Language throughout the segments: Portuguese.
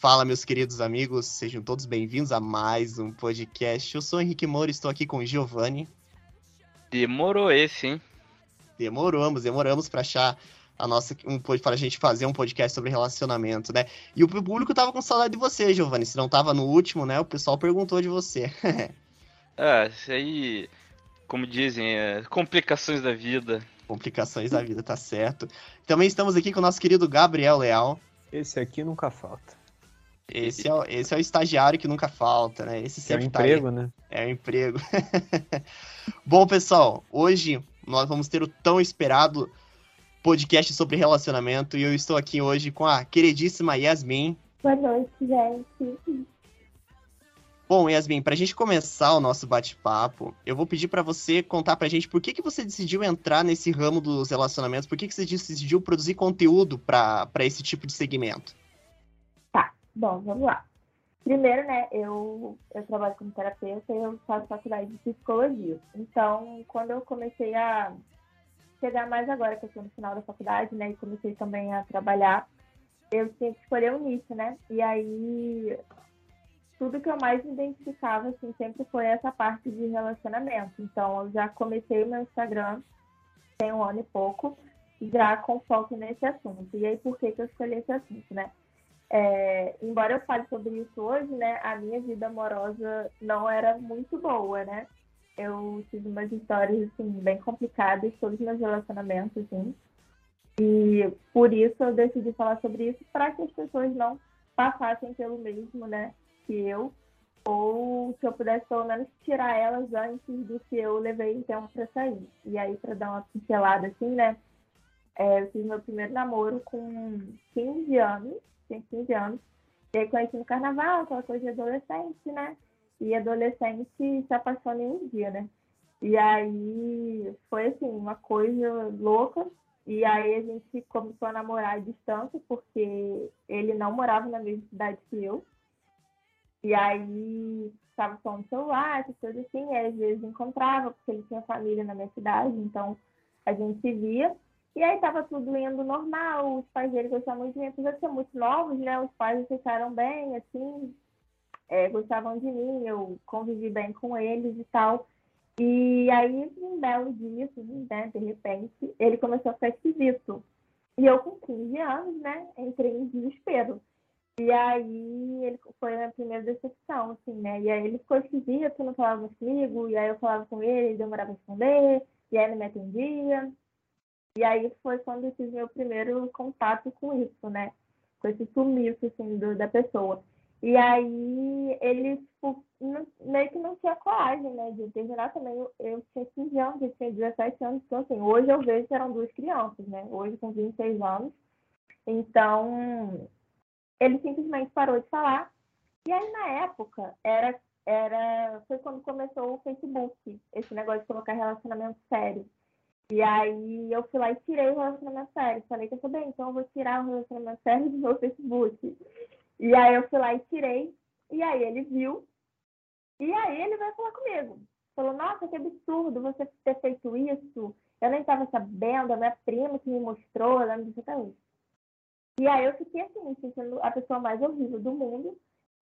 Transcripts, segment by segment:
Fala, meus queridos amigos, sejam todos bem-vindos a mais um podcast. Eu sou o Henrique Moura, estou aqui com o Giovanni. Demorou esse, hein? Demoramos, demoramos para achar a nossa um para a gente fazer um podcast sobre relacionamento, né? E o público tava com saudade de você, Giovanni. Se não tava no último, né? O pessoal perguntou de você. ah, isso aí, como dizem, é complicações da vida. Complicações da vida, tá certo. Também estamos aqui com o nosso querido Gabriel Leal. Esse aqui nunca falta. Esse é, esse é o estagiário que nunca falta, né? Esse sempre é um tá emprego, aí. né? É um emprego. Bom, pessoal, hoje nós vamos ter o tão esperado podcast sobre relacionamento e eu estou aqui hoje com a queridíssima Yasmin. Boa noite, gente. Bom, Yasmin, para a gente começar o nosso bate-papo, eu vou pedir para você contar para a gente por que, que você decidiu entrar nesse ramo dos relacionamentos, por que, que você decidiu produzir conteúdo para esse tipo de segmento. Bom, vamos lá. Primeiro, né, eu, eu trabalho como terapeuta e eu faço faculdade de psicologia. Então, quando eu comecei a chegar mais agora, que eu estou no final da faculdade, né, e comecei também a trabalhar, eu tinha que escolher um nicho, né? E aí, tudo que eu mais identificava, assim, sempre foi essa parte de relacionamento. Então, eu já comecei meu Instagram tem um ano e pouco, já com foco nesse assunto. E aí, por que, que eu escolhi esse assunto, né? É, embora eu fale sobre isso hoje, né, a minha vida amorosa não era muito boa, né? Eu tive umas histórias, assim, bem complicadas, todos os meus relacionamentos, assim. E por isso eu decidi falar sobre isso, para que as pessoas não passassem pelo mesmo, né, que eu. Ou que eu pudesse, pelo menos, tirar elas antes do que eu levei um tempo para sair. E aí, para dar uma pincelada, assim, né, é, eu fiz meu primeiro namoro com 15 anos tinha 15 anos. E aí conheci no carnaval, aquela coisa de adolescente, né? E adolescente se apaixona em um dia, né? E aí foi assim, uma coisa louca. E aí a gente começou a namorar à distância, porque ele não morava na mesma cidade que eu. E aí estava só no celular, coisas assim, e às vezes encontrava, porque ele tinha família na minha cidade, então a gente se via. E aí estava tudo indo normal, os pais dele gostavam muito de mim, apesar de ser muito novos, né? Os pais ficaram bem, assim, é, gostavam de mim, eu convivi bem com eles e tal. E aí, um belo dia, assim, né, de repente, ele começou a ficar esquisito. E eu, com 15 anos, né, entrei em desespero. E aí, ele foi a minha primeira decepção, assim, né? E aí, ele ficou esquisito, não falava comigo, e aí eu falava com ele, ele demorava a responder, e aí ele me atendia. E aí foi quando eu tive meu primeiro contato com isso, né? Com esse sumiço, assim, do, da pessoa. E aí ele tipo, não, meio que não tinha coragem, né? De terminar também. Eu, eu tinha 15 anos, eu tinha 17 anos. Então, assim, hoje eu vejo que eram duas crianças, né? Hoje com 26 anos. Então, ele simplesmente parou de falar. E aí, na época, era, era, foi quando começou o Facebook, esse negócio de colocar relacionamento sério. E aí eu fui lá e tirei o relacionamento sério. Falei que eu sou bem, então eu vou tirar o relacionamento sério do meu Facebook. E aí eu fui lá e tirei. E aí ele viu. E aí ele vai falar comigo. Falou, nossa, que absurdo você ter feito isso. Eu nem estava sabendo, a minha prima que me mostrou, ela me disse até hoje. E aí eu fiquei assim, sentindo a pessoa mais horrível do mundo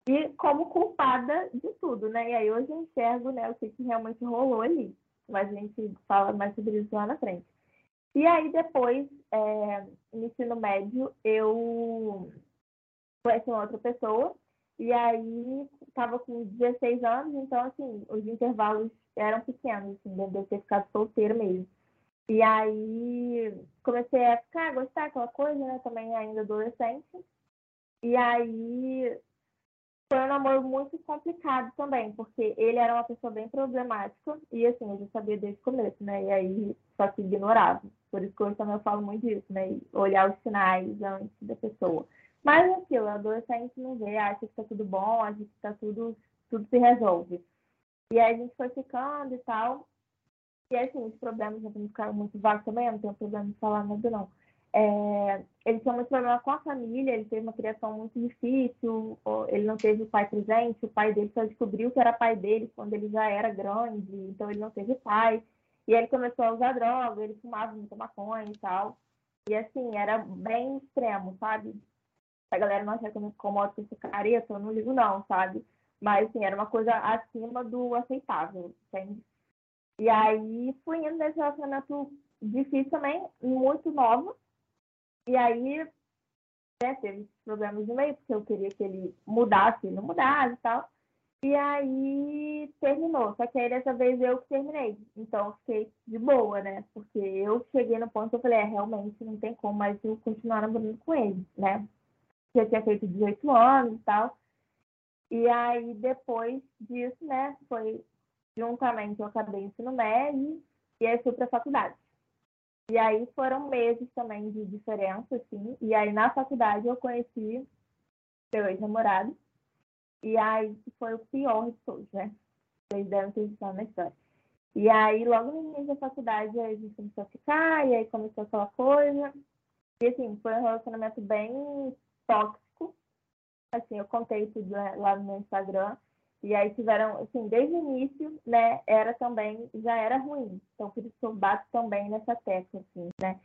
e como culpada de tudo, né? E aí hoje eu enxergo, né, o que, que realmente rolou ali mas a gente fala mais sobre isso lá na frente. E aí, depois, é, no ensino médio, eu conheci uma outra pessoa, e aí estava com 16 anos, então, assim, os intervalos eram pequenos, assim, de eu ter ficado solteira mesmo. E aí comecei a ficar, a gostar aquela coisa, né? Também ainda adolescente. E aí foi um namoro muito complicado também, porque ele era uma pessoa bem problemática e assim, eu já sabia desde o começo, né? E aí só que ignorava. Por isso que hoje também eu falo muito disso, né? E olhar os sinais antes da pessoa. Mas aquilo, adolescente não vê, acha que tá tudo bom, acha que tá tudo, tudo se resolve. E aí a gente foi ficando e tal. E assim, os problemas já ficaram muito vagos também, eu não tenho problema de falar nada não. É, ele tinha muito problema com a família, ele teve uma criação muito difícil, ele não teve o pai presente, o pai dele só descobriu que era pai dele quando ele já era grande, então ele não teve pai. E ele começou a usar droga, ele fumava muita maconha e tal. E assim, era bem extremo, sabe? a galera não acha que eu me incomodo com esse careta, eu não ligo não, sabe? Mas, assim, era uma coisa acima do aceitável, entende? E aí, fui indo nesse relacionamento difícil também, muito nova. E aí, né, teve problemas no meio, porque eu queria que ele mudasse, não mudasse e tal. E aí terminou. Só que aí dessa vez eu que terminei. Então fiquei de boa, né? Porque eu cheguei no ponto que eu falei, é, realmente não tem como mais eu continuar namorando com ele, né? Eu tinha feito 18 anos e tal. E aí depois disso, né, foi juntamente eu acabei o ensino médio e aí fui pra faculdade. E aí foram meses também de diferença, assim. E aí na faculdade eu conheci meu ex-namorado. E aí foi o pior de todos, né? Vocês devem ter visto na história. E aí, logo no início da faculdade, a gente começou a ficar, e aí começou aquela coisa. E assim, foi um relacionamento bem tóxico. Assim, eu contei tudo lá no meu Instagram. E aí tiveram, assim, desde o início, né, era também, já era ruim. Então, por isso que eu bato também nessa tecla, assim, né?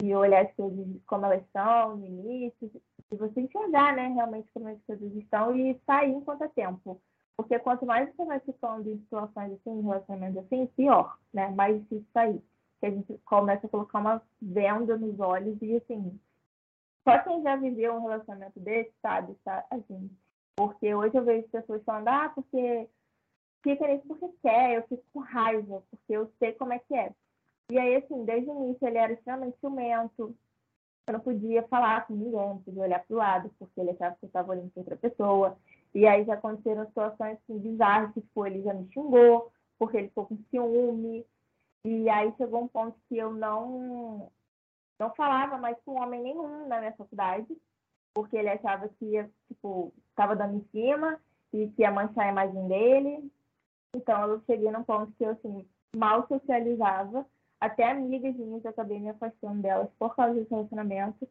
De olhar as coisas como elas são no início, de você enxergar, né, realmente como as coisas estão e sair enquanto é tempo. Porque quanto mais você vai ficando em situações assim, em relacionamentos assim, pior, né? Mais difícil sair. Que a gente começa a colocar uma venda nos olhos e assim. Só quem já viveu um relacionamento desse sabe, sabe? Assim, porque hoje eu vejo pessoas falando, ah, porque fica nisso porque quer, eu fico com raiva, porque eu sei como é que é. E aí, assim, desde o início ele era extremamente ciumento, eu não podia falar com ninguém, não podia olhar para o lado, porque ele achava que eu estava olhando para outra pessoa. E aí já aconteceram situações assim, bizarras, tipo, ele já me xingou, porque ele ficou com ciúme. E aí chegou um ponto que eu não, não falava mais com homem nenhum na minha faculdade, porque ele achava que ia, tipo, estava dando em cima e que ia manchar a imagem dele. Então eu cheguei num ponto que eu, assim, mal socializava até amigas minhas, eu acabei me afastando delas por causa desse relacionamento.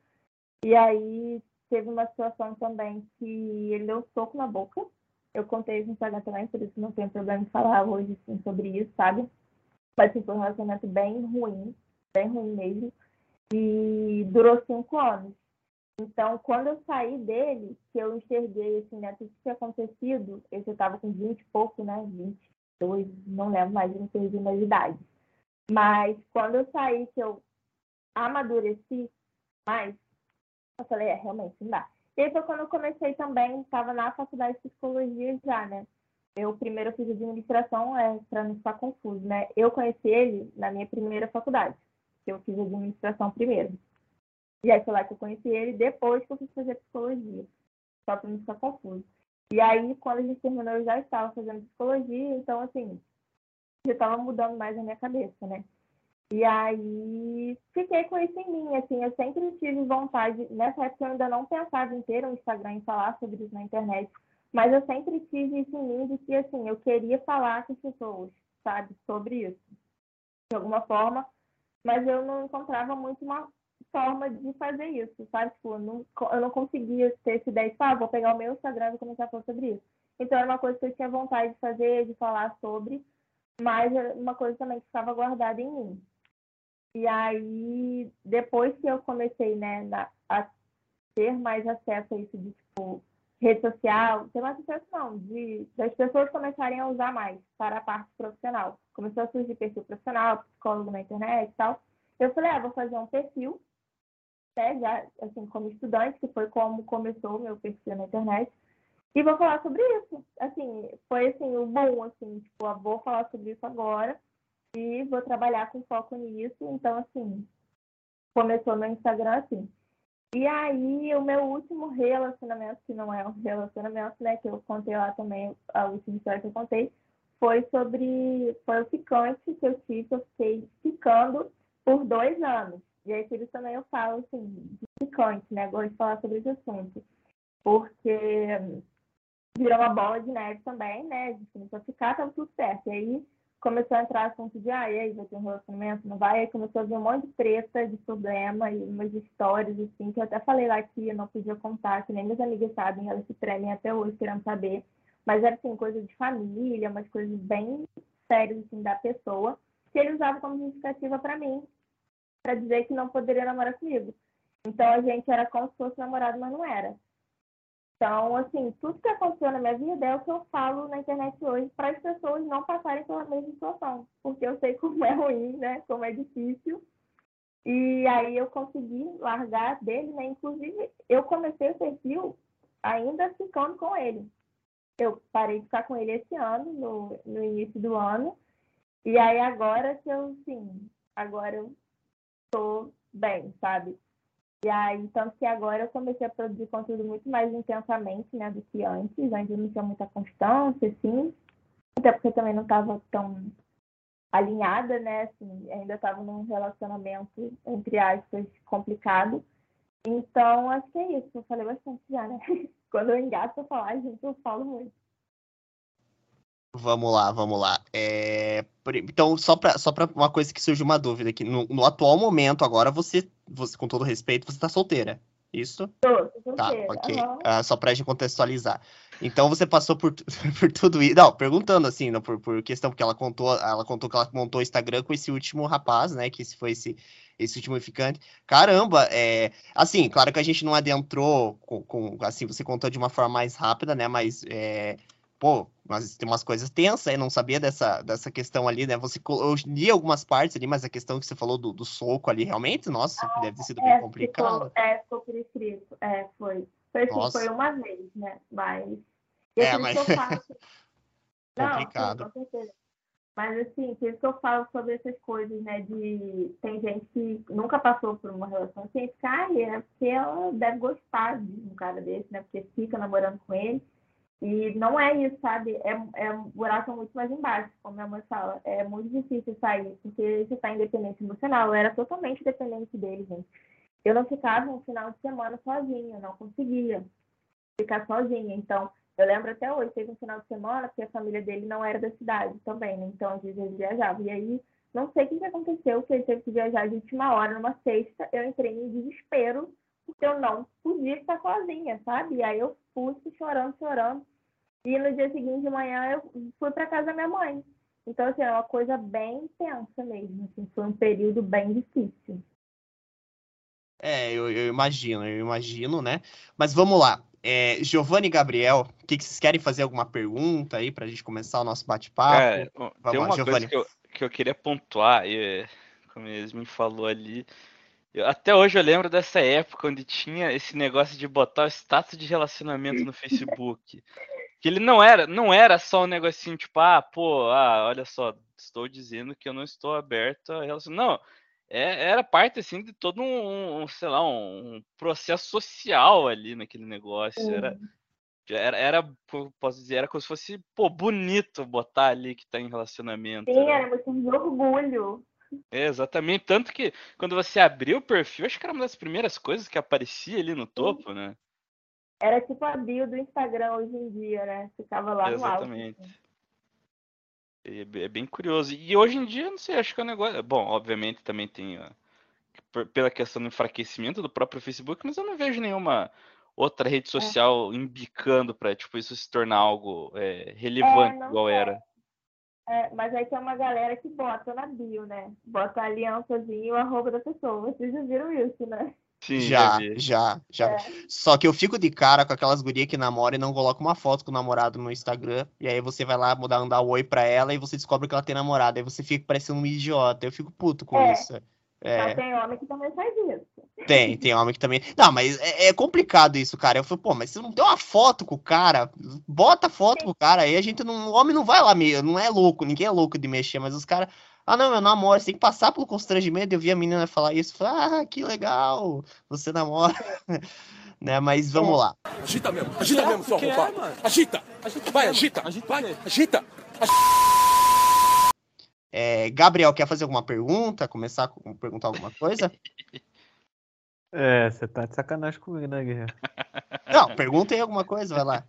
E aí teve uma situação também que ele deu um soco na boca. Eu contei isso no Instagram também, por isso não tem problema em falar hoje assim, sobre isso, sabe? Mas assim, foi um relacionamento bem ruim, bem ruim mesmo. E durou cinco anos. Então, quando eu saí dele, que eu enxerguei, assim, né, tudo que tinha acontecido, eu já estava com 20 e pouco, né, 22, não lembro mais, não perdi mais idade. Mas quando eu saí, que eu amadureci mais, eu falei, é, realmente não dá. E aí foi quando eu comecei também, estava na faculdade de psicologia já, né? Eu primeiro fiz administração, é, para não ficar confuso, né? Eu conheci ele na minha primeira faculdade, que eu fiz administração primeiro. E aí foi lá que eu conheci ele, depois que eu fui fazer psicologia, só para não ficar confuso. E aí, quando a gente terminou, eu já estava fazendo psicologia, então, assim, já estava mudando mais a minha cabeça, né? E aí fiquei com isso em mim, assim, eu sempre tive vontade, nessa época eu ainda não pensava em ter um Instagram e falar sobre isso na internet, mas eu sempre tive isso em mim de que, assim, eu queria falar com as pessoas, sabe, sobre isso, de alguma forma, mas eu não encontrava muito uma forma de fazer isso, sabe, tipo, eu não, eu não conseguia ter essa ideia de, ah, vou pegar o meu Instagram e começar a falar sobre isso. Então era uma coisa que eu tinha vontade de fazer, de falar sobre, mas uma coisa também que estava guardada em mim. E aí, depois que eu comecei, né, a ter mais acesso a isso de, tipo, rede social, ter mais acesso não, de, das pessoas começarem a usar mais para a parte profissional. Começou a surgir perfil profissional, psicólogo na internet e tal. Eu falei, ah, vou fazer um perfil, né, já, assim, como estudante, que foi como começou o meu perfil na internet. E vou falar sobre isso. Assim, foi assim, o bom, assim, tipo, eu vou falar sobre isso agora e vou trabalhar com foco nisso. Então, assim, começou no Instagram assim. E aí, o meu último relacionamento, que não é um relacionamento, né, que eu contei lá também, a última história que eu contei, foi sobre. Foi o ficante que eu tive, eu fiquei ficando por dois anos. E aí, por isso também eu falo, assim, de ficante, né? Gosto de falar sobre esse assunto. Porque virou uma bola de neve também, né? A gente começou a ficar, tava tudo certo. E aí começou a entrar assunto de, ah, e aí, vai ter um relacionamento, não vai? Aí começou a vir um monte de treta, de problema e umas histórias, assim, que eu até falei lá que eu não podia contar, que nem minhas amigas sabem, elas se tremem até hoje querendo saber. Mas era, assim, coisa de família, umas coisas bem sérias, assim, da pessoa, que ele usava como justificativa para mim, para dizer que não poderia namorar comigo. Então a gente era como se fosse namorado, mas não era. Então, assim, tudo que aconteceu na minha vida é o que eu falo na internet hoje para as pessoas não passarem pela mesma situação. Porque eu sei como é ruim, né? Como é difícil. E aí eu consegui largar dele, né? Inclusive, eu comecei o perfil ainda ficando com ele. Eu parei de ficar com ele esse ano, no, no início do ano. E aí agora que eu, sim, agora eu tô bem, sabe? E aí, tanto que agora eu comecei a produzir conteúdo muito mais intensamente, né, do que antes. Eu não tinha muita constância, assim. Até porque eu também não estava tão alinhada, né, assim, ainda estava num relacionamento, entre aspas, complicado. Então, acho que é isso. Eu falei bastante já, né? Quando eu engato a falar, gente, eu falo muito. Vamos lá, vamos lá. É, então, só para só pra uma coisa que surgiu uma dúvida aqui. No, no, atual momento, agora, você, você, com todo respeito, você está solteira. Isso? Tô, tô Tá, solteira. ok. aham. Ah, só pra gente contextualizar. Então você passou por, por tudo isso. Não, perguntando assim, não, por, por questão, porque ela contou, ela contou que ela montou o Instagram com esse último rapaz, né? Que foi esse, esse último ficante. Caramba, é. Assim, claro que a gente não adentrou com, com- assim, você contou de uma forma mais rápida, né? Mas é, pô, mas tem umas coisas tensas, aí não sabia dessa, dessa questão ali, né? Você, eu li algumas partes ali, mas a questão que você falou do, do soco ali, realmente, nossa, deve ter sido bem É, complicado. ficou, é, ficou por escrito. É, foi. Foi assim, foi uma vez, né? Mas. E É, mas- isso que eu falo. Não, sim, Complicado. com certeza. Mas assim, por isso que eu falo sobre essas coisas, né? De tem gente que nunca passou por uma relação assim, fica, ai, é porque ela deve gostar de um cara desse, né? Porque fica namorando com ele. E não é isso, sabe? É, é um buraco muito mais embaixo, como minha mãe fala. É muito difícil sair, porque você está independente emocional. Eu era totalmente dependente dele, gente. Eu não ficava um final de semana sozinha, não conseguia ficar sozinha. Então, eu lembro até hoje, teve um final de semana que a família dele não era da cidade também, né? Então, às vezes ele viajava. E aí, não sei o que que aconteceu, que ele teve que viajar de última hora, numa sexta. Eu entrei em desespero, porque eu não podia ficar sozinha, sabe? E aí eu fui chorando, chorando. E no dia seguinte de manhã eu fui para casa da minha mãe. Então, assim, é uma coisa bem tensa mesmo. Assim, foi um período bem difícil. É, eu, eu imagino, eu imagino, né? Mas vamos lá. É, Giovanni e Gabriel, o que, que vocês querem fazer alguma pergunta aí pra gente começar o nosso bate-papo? Ó, tem Vamos lá, uma Giovanni. coisa que eu, que eu queria pontuar, e, como eles me falou ali. eu- até hoje eu lembro dessa época onde tinha esse negócio de botar o status de relacionamento no Facebook. Que ele não era, não era só um negocinho tipo, ah, pô, ah, olha só, estou dizendo que eu não estou aberto a relacionamento. Não, é- era parte assim de todo um, um, sei lá, um, um processo social ali naquele negócio. Era, era, era, posso dizer, era como se fosse, pô, bonito botar ali que tá em relacionamento. Sim, era- era motivo de orgulho. é, exatamente. Tanto que quando você abriu o perfil, acho que era uma das primeiras coisas que aparecia ali no topo, né? Era tipo a bio do Instagram hoje em dia, né? Ficava lá no alto. Exatamente. assim. É be- é bem curioso. E hoje em dia, não sei, acho que é um negócio. Bom, obviamente também tem ó, pela questão do enfraquecimento do próprio Facebook, mas eu não vejo nenhuma outra É. rede social embicando pra tipo, isso se tornar algo é, relevante não igual é. era. É, mas aí tem uma galera que bota na bio, né? Bota a aliançazinha e o arroba da pessoa. Vocês já viram isso, né? Sim, Já, vi. já, já. É. Só que eu fico de cara com aquelas gurias que namoram e não colocam uma foto com o namorado no Instagram. E aí você vai lá mudar, mandar um oi pra ela e você descobre que ela tem namorado. Aí você fica parecendo um idiota. Eu fico puto com É. isso. Então É, tem homem que também faz isso. tem, tem homem que também. Não, mas é, é complicado isso, cara. Eu falei, pô, mas você não tem uma foto com o cara, bota foto com o cara. Aí a gente não. O homem não vai lá mesmo, não é louco, ninguém é louco de mexer, mas os caras. Ah, não, eu namoro, você tem que passar pelo constrangimento. Eu vi a menina falar isso, falei, ah, que legal, você namora. né, mas vamos lá. Agita mesmo, agita mesmo sua roupa. Agita! Vai, agita! Vai, agita! É, Gabriel, quer fazer alguma pergunta? Começar a perguntar alguma coisa? É, você tá de sacanagem comigo, né, Guerreiro? Não, pergunta aí alguma coisa, vai lá.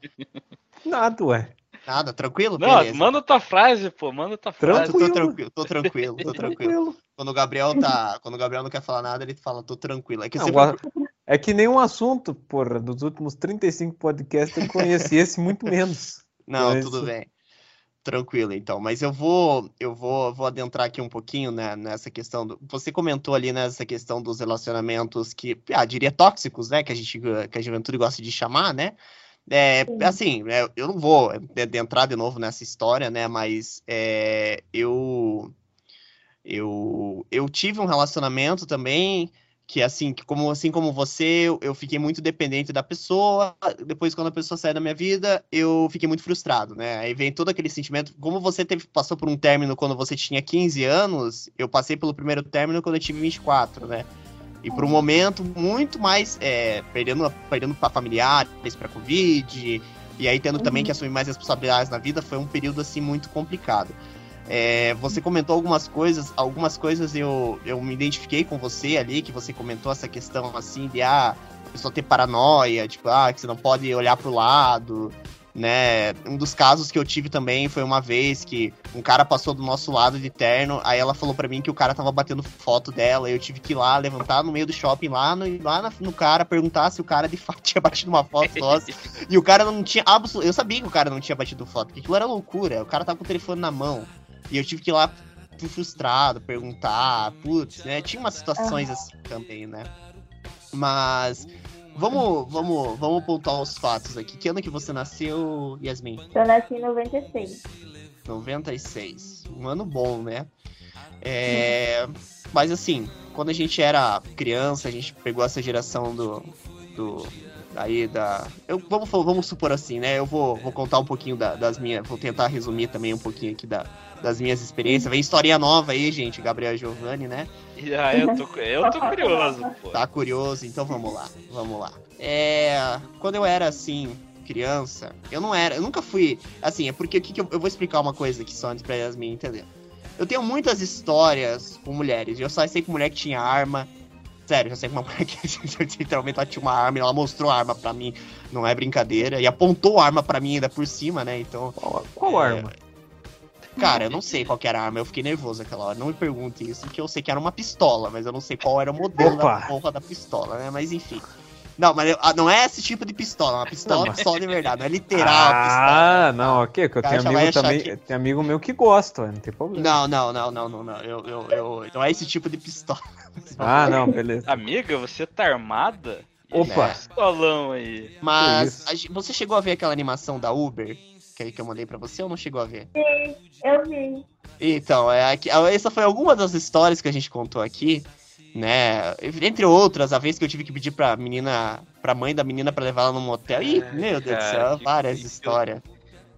Nada, ué. Nada, tranquilo? Não, Beleza. manda tua frase, pô, manda tua frase. Tô, tô Tranquilo. tranquilo, tô tranquilo, tô tranquilo. Quando o Gabriel tá, quando o Gabriel não quer falar nada, ele fala, tô tranquilo. É que Não, sempre- agora- É que nenhum assunto, porra, dos últimos 35 podcasts eu conheci esse muito menos. Não, Mas- tudo bem. Tranquilo, então. Mas eu vou, eu vou, vou adentrar aqui um pouquinho, né, nessa questão do. Você comentou ali nessa questão dos relacionamentos que, ah, diria tóxicos, né, que a gente, que a juventude gosta de chamar, né? É, Sim. assim, é, eu não vou é, de- entrar de novo nessa história, né? Mas é, eu, eu, eu tive um relacionamento também que, assim, que como, assim como você, eu, fiquei muito dependente da pessoa. Depois, quando a pessoa saiu da minha vida, eu fiquei muito frustrado, né? Aí vem todo aquele sentimento. Como você teve, passou por um término quando você tinha 15 anos, eu passei pelo primeiro término quando eu tive 24, né? E por um momento muito mais é, perdendo, perdendo para familiares, para Covid, e aí tendo também Uhum. que assumir mais responsabilidades na vida, foi um período assim muito complicado. É, você comentou algumas coisas, algumas coisas eu, eu me identifiquei com você ali, que você comentou essa questão assim de ah, a pessoa ter paranoia, tipo, ah, que você não pode olhar pro lado, né? Um dos casos que eu tive também foi uma vez que um cara passou do nosso lado de terno, aí ela falou pra mim que o cara tava batendo foto dela, e eu tive que ir lá, levantar no meio do shopping, lá no, lá na- no cara, perguntar se o cara de fato tinha batido uma foto nossa. e o cara não tinha absolutamente. Eu sabia que o cara não tinha batido foto, porque aquilo era loucura. O cara tava com o telefone na mão. E eu tive que ir lá fui frustrado, perguntar, putz, né? Tinha umas situações assim também, né? Mas. Vamos, vamos, vamos pontuar os fatos aqui. Que ano que você nasceu, Yasmin? Eu nasci em 96. 96. Um ano bom, né? É, mas assim, quando a gente era criança, a gente pegou essa geração do. do aí da. Eu, vamos, vamos supor assim, né? Eu vou, vou contar um pouquinho da- das minhas. Vou tentar resumir também um pouquinho aqui da, das minhas experiências. Vem historinha nova aí, gente. Gabriel Giovanni, né? Aí eu tô, eu tô curioso, pô. Tá curioso? Então vamos lá, vamos lá. É, quando eu era assim, criança, eu não era, eu nunca fui, assim, é porque o que que eu, eu vou explicar uma coisa aqui só antes pra Yasmin entender. Eu tenho muitas histórias com mulheres, eu só sei com mulher que tinha arma. Sério, eu sei com uma mulher que literalmente ela tinha uma arma e ela mostrou a arma pra mim, não é brincadeira, e apontou a arma pra mim ainda por cima, né? Então, Qual, qual É, arma? Cara, eu não sei qual que era a arma, eu fiquei nervoso aquela hora. Não me pergunte isso, porque eu sei que era uma pistola, mas eu não sei qual era o modelo Opa! da porra da pistola, né? Mas enfim. Não, mas eu- ah, não é esse tipo de pistola, é uma pistola, Não, mas- pistola de verdade, não é literal a pistola. Ah, não, ok, que eu tenho amigo também, que- tem amigo meu que gosta, não tem problema. Não, não, não, não, não, não. Eu, eu, eu, não é esse tipo de pistola. Ah, não, beleza. Amiga, você tá armada? Opa. Esse Pistolão aí. Mas a você chegou a ver aquela animação da Uber que, que eu mandei pra você ou não chegou a ver? Eu vi. Então, é, aqui- essa foi alguma das histórias que a gente contou aqui, né? Entre outras, a vez que eu tive que pedir pra menina, pra mãe da menina pra levar ela num motel. Ih, Ai, meu Deus do céu, várias histórias.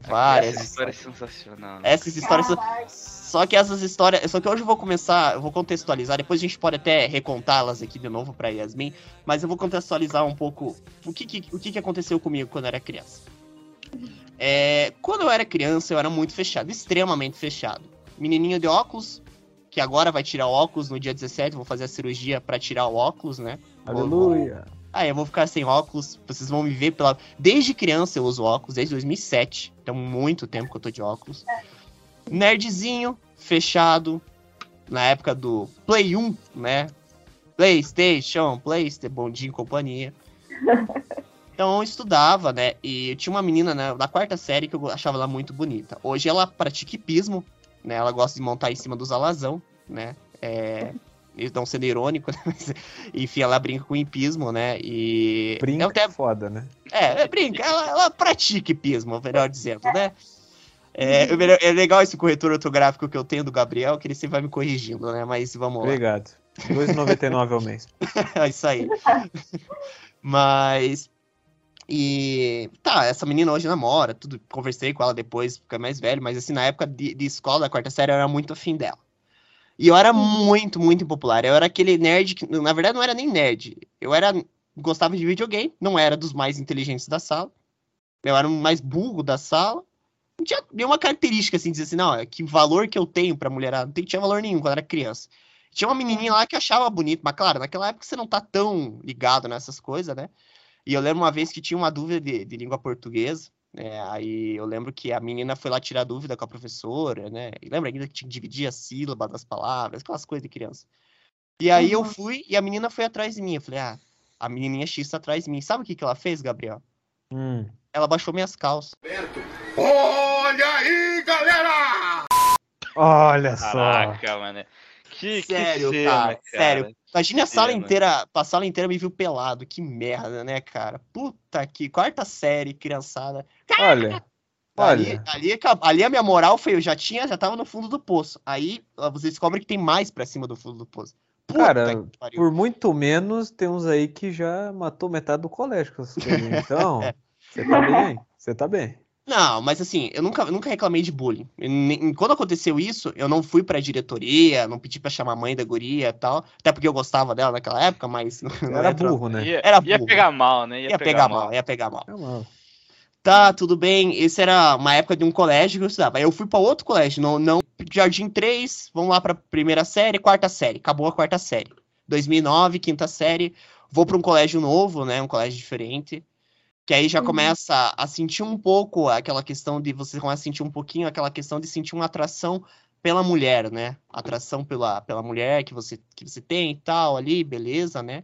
Várias Essa história é histórias. sensacional. né? Essas histórias. Caralho. Só que essas histórias. Só que hoje eu vou começar. Eu vou contextualizar. Depois a gente pode até recontá-las aqui de novo pra Yasmin. Mas eu vou contextualizar um pouco o que, que- o que, que aconteceu comigo quando eu era criança. É, quando eu era criança, eu era muito fechado, extremamente fechado. Menininho de óculos, que agora vai tirar o óculos no dia 17, vou fazer a cirurgia pra tirar o óculos, né? Vou- Aleluia. ah, eu vou ficar sem óculos. Vocês vão me ver pela. Desde criança eu uso óculos, desde 2007. Então, muito tempo que eu tô de óculos. Nerdzinho, fechado. Na época do Play 1, né? PlayStation, PlayStation, Bondinho e companhia. Então eu estudava, né? E eu tinha uma menina né, da quarta série que eu achava ela muito bonita. Hoje ela pratica hipismo, né? Ela gosta de montar em cima dos alazão, né? É, não sendo irônico, né? Mas, enfim, ela brinca com hipismo, né? E. Brinca eu até- foda, né? é, é brinca, ela, ela pratica hipismo, melhor dizendo, né? É, melhor- é legal esse corretor ortográfico que eu tenho do Gabriel, que ele sempre vai me corrigindo, né? Mas vamos lá. Obrigado. R$ 2,99 ao mês. É isso aí. Mas. E. Tá, essa menina hoje namora, tudo. Conversei com ela depois, fica mais velho, mas assim, na época de, de escola da quarta série, eu era muito afim dela. E eu era muito, muito impopular. Eu era aquele nerd que, na verdade, não era nem nerd. Eu era. Gostava de videogame, não era dos mais inteligentes da sala. Eu era o mais burro da sala. Não tinha nenhuma característica assim, dizer assim, não, é que valor que eu tenho pra mulherada. Não tinha valor nenhum quando era criança. Tinha uma menininha lá que achava bonito, mas claro, naquela época você não tá tão ligado nessas coisas, né? E eu lembro uma vez que tinha uma dúvida de, de língua portuguesa, né? Aí eu lembro que a menina foi lá tirar dúvida com a professora, né? E lembra ainda que tinha que dividir a sílaba das palavras, aquelas coisas de criança. E aí eu Uhum. fui e a menina foi atrás de mim. Eu falei, ah, a menininha X tá atrás de mim. Sabe o que, que ela fez, Gabriel? Hum. Ela baixou minhas calças. Olha aí, galera! Olha só. Caraca, mano. Que, que Sério, cena, cara, sério. Imagina a Que sala cena. inteira, a sala inteira me viu pelado. Que merda, né, cara? Puta que. Quarta série, criançada. Olha, Ali, olha. ali, acab- ali a minha moral foi, eu já tinha, já tava no fundo do poço. Aí você descobre que tem mais pra cima do fundo do poço. Puta Cara, que por muito menos, tem uns aí que já matou metade do colégio. Então, É. você tá bem, você tá bem. Não, mas assim, eu nunca, nunca reclamei de bullying. Eu nem- Quando aconteceu isso, eu não fui pra diretoria, não pedi pra chamar a mãe da guria e tal. Até porque eu gostava dela naquela época, mas Era burro, né? Ia, Era ia burro. pegar mal, né? Ia pegar mal, ia pegar mal. Mal. Tá, tudo bem. Esse era uma época de um colégio que eu estudava. Aí eu fui pra outro colégio, não, não Jardim 3, vamos lá pra primeira série, quarta série. Acabou a quarta série. 2009, quinta série. Vou pra um colégio novo, né? Um colégio diferente. Que aí já Uhum. começa a sentir um pouco aquela questão de você começa a sentir um pouquinho aquela questão de sentir uma atração pela mulher, né? Atração pela, pela mulher que você, que você tem e tal ali, beleza, né?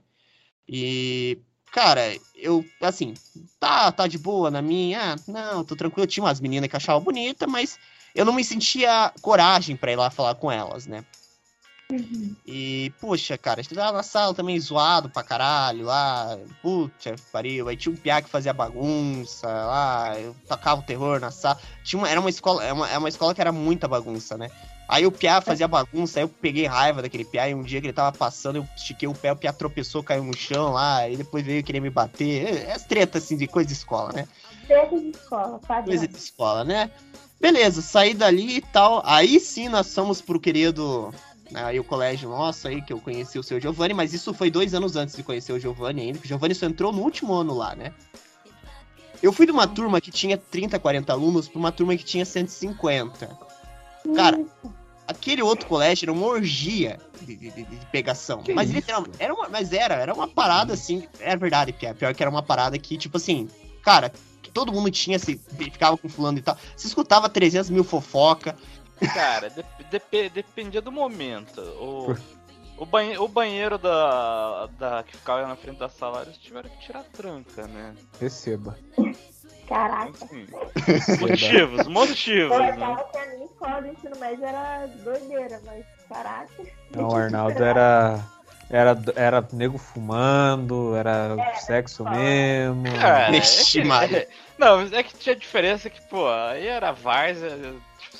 E, cara, eu, assim, tá, tá de boa na minha, ah, não, tô tranquilo, tinha umas meninas que eu achava bonita, mas eu não me sentia coragem pra ir lá falar com elas, né? Uhum. E, poxa, cara, estudava na sala também zoado pra caralho lá, puta, pariu, aí tinha um piá que fazia bagunça lá, eu tocava o terror na sala, tinha uma, era uma escola, é uma, é uma escola que era muita bagunça, né? Aí o piá fazia bagunça, aí eu peguei raiva daquele piá, e um dia que ele tava passando, eu estiquei o pé, o piá tropeçou, caiu no chão lá, e depois veio querer me bater, é, é as tretas, assim, de coisa de escola, né? Treta de escola, padrão. coisa de escola, né? Beleza, saí dali e tal. Aí sim nós fomos pro querido. Aí o colégio nosso aí, que eu conheci o seu Giovanni, mas isso foi dois anos antes de conhecer o Giovanni ainda, que o Giovanni só entrou no último ano lá, né? Eu fui de uma turma que tinha 30, 40 alunos pra uma turma que tinha 150. Cara, aquele outro colégio era uma orgia de, de- de- de pegação. Que mas isso? literalmente, era uma, mas era, era uma parada assim, é verdade, pior, pior que era uma parada que, tipo assim, cara, todo mundo tinha, se ficava com fulano e tal. Você escutava 300 mil fofoca. Cara, dep- dep- dependia do momento. O, o, banhe- o banheiro da, da que ficava na frente da sala, eles tiveram que tirar a tranca, né? Receba. Caraca. Assim, motivos, motivos, Eu né? achava que a minha escola do ensino médio era doideira, mas caraca. Não, o Arnaldo era. Era, era nego fumando, era sexo mesmo. Cara, é Vixe, que- Maria. Não, mas é que tinha diferença que, pô, aí era Várzea,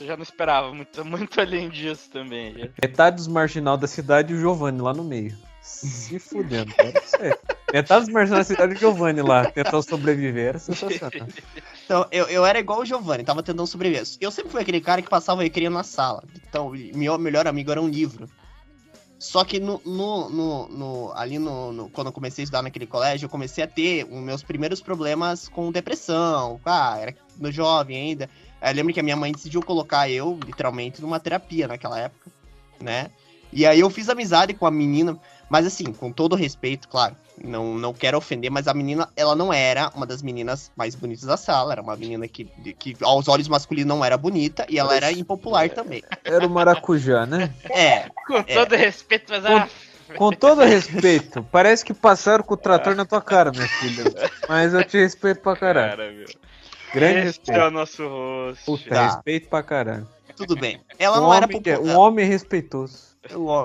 você já não esperava muito, muito além disso também. já. Metade dos marginal da cidade e o Giovanni lá no meio. Se fudendo, pode ser. Metade dos marginal da cidade e o Giovanni lá, tentando sobreviver. Era sensacional. Então, eu, eu era igual o Giovanni, tava tentando sobreviver. Eu sempre fui aquele cara que passava recreio na sala. Então, meu melhor amigo era um livro. Só que no, no, no- no- ali no, no- quando eu comecei a estudar naquele colégio, eu comecei a ter os meus primeiros problemas com depressão. Ah, era no jovem ainda. Eu lembro que a minha mãe decidiu colocar eu, literalmente, numa terapia naquela época, né? E aí eu fiz amizade com a menina, mas assim, com todo respeito, claro, não, não quero ofender, mas a menina, ela não era uma das meninas mais bonitas da sala, era uma menina que, que aos olhos masculinos não era bonita e ela era impopular também. Era o maracujá, né? É, Com todo respeito, mas Com- ah, Com todo respeito, parece que passaram com o trator na tua cara, minha filha. Mas eu te respeito pra caralho. cara, meu. Grande Este é respeito. o nosso rosto. Puta, Tá. respeito pra caralho. tudo bem. Ela Um não era que- popular. um homem respeitoso.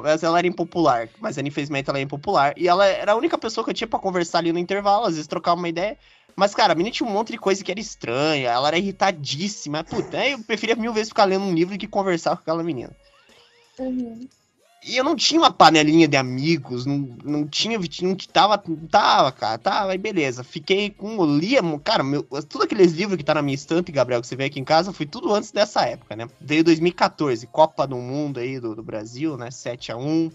Mas ela era impopular. Mas infelizmente ela é impopular. E ela era a única pessoa que eu tinha pra conversar ali no intervalo, às vezes trocar uma ideia. Mas, cara, a menina tinha um monte de coisa que era estranha. Ela era irritadíssima. Puta, eu preferia mil vezes ficar lendo um livro do que conversar com aquela menina. Uhum. E eu não tinha uma panelinha de amigos, não, não tinha, não tava, tava, cara, tava, aí beleza. Fiquei com, lia, cara, meu, tudo aqueles livros que tá na minha estante, Gabriel, que você vê aqui em casa, foi tudo antes dessa época, né? Veio 2014, Copa do Mundo aí do, do Brasil, né, 7 a 1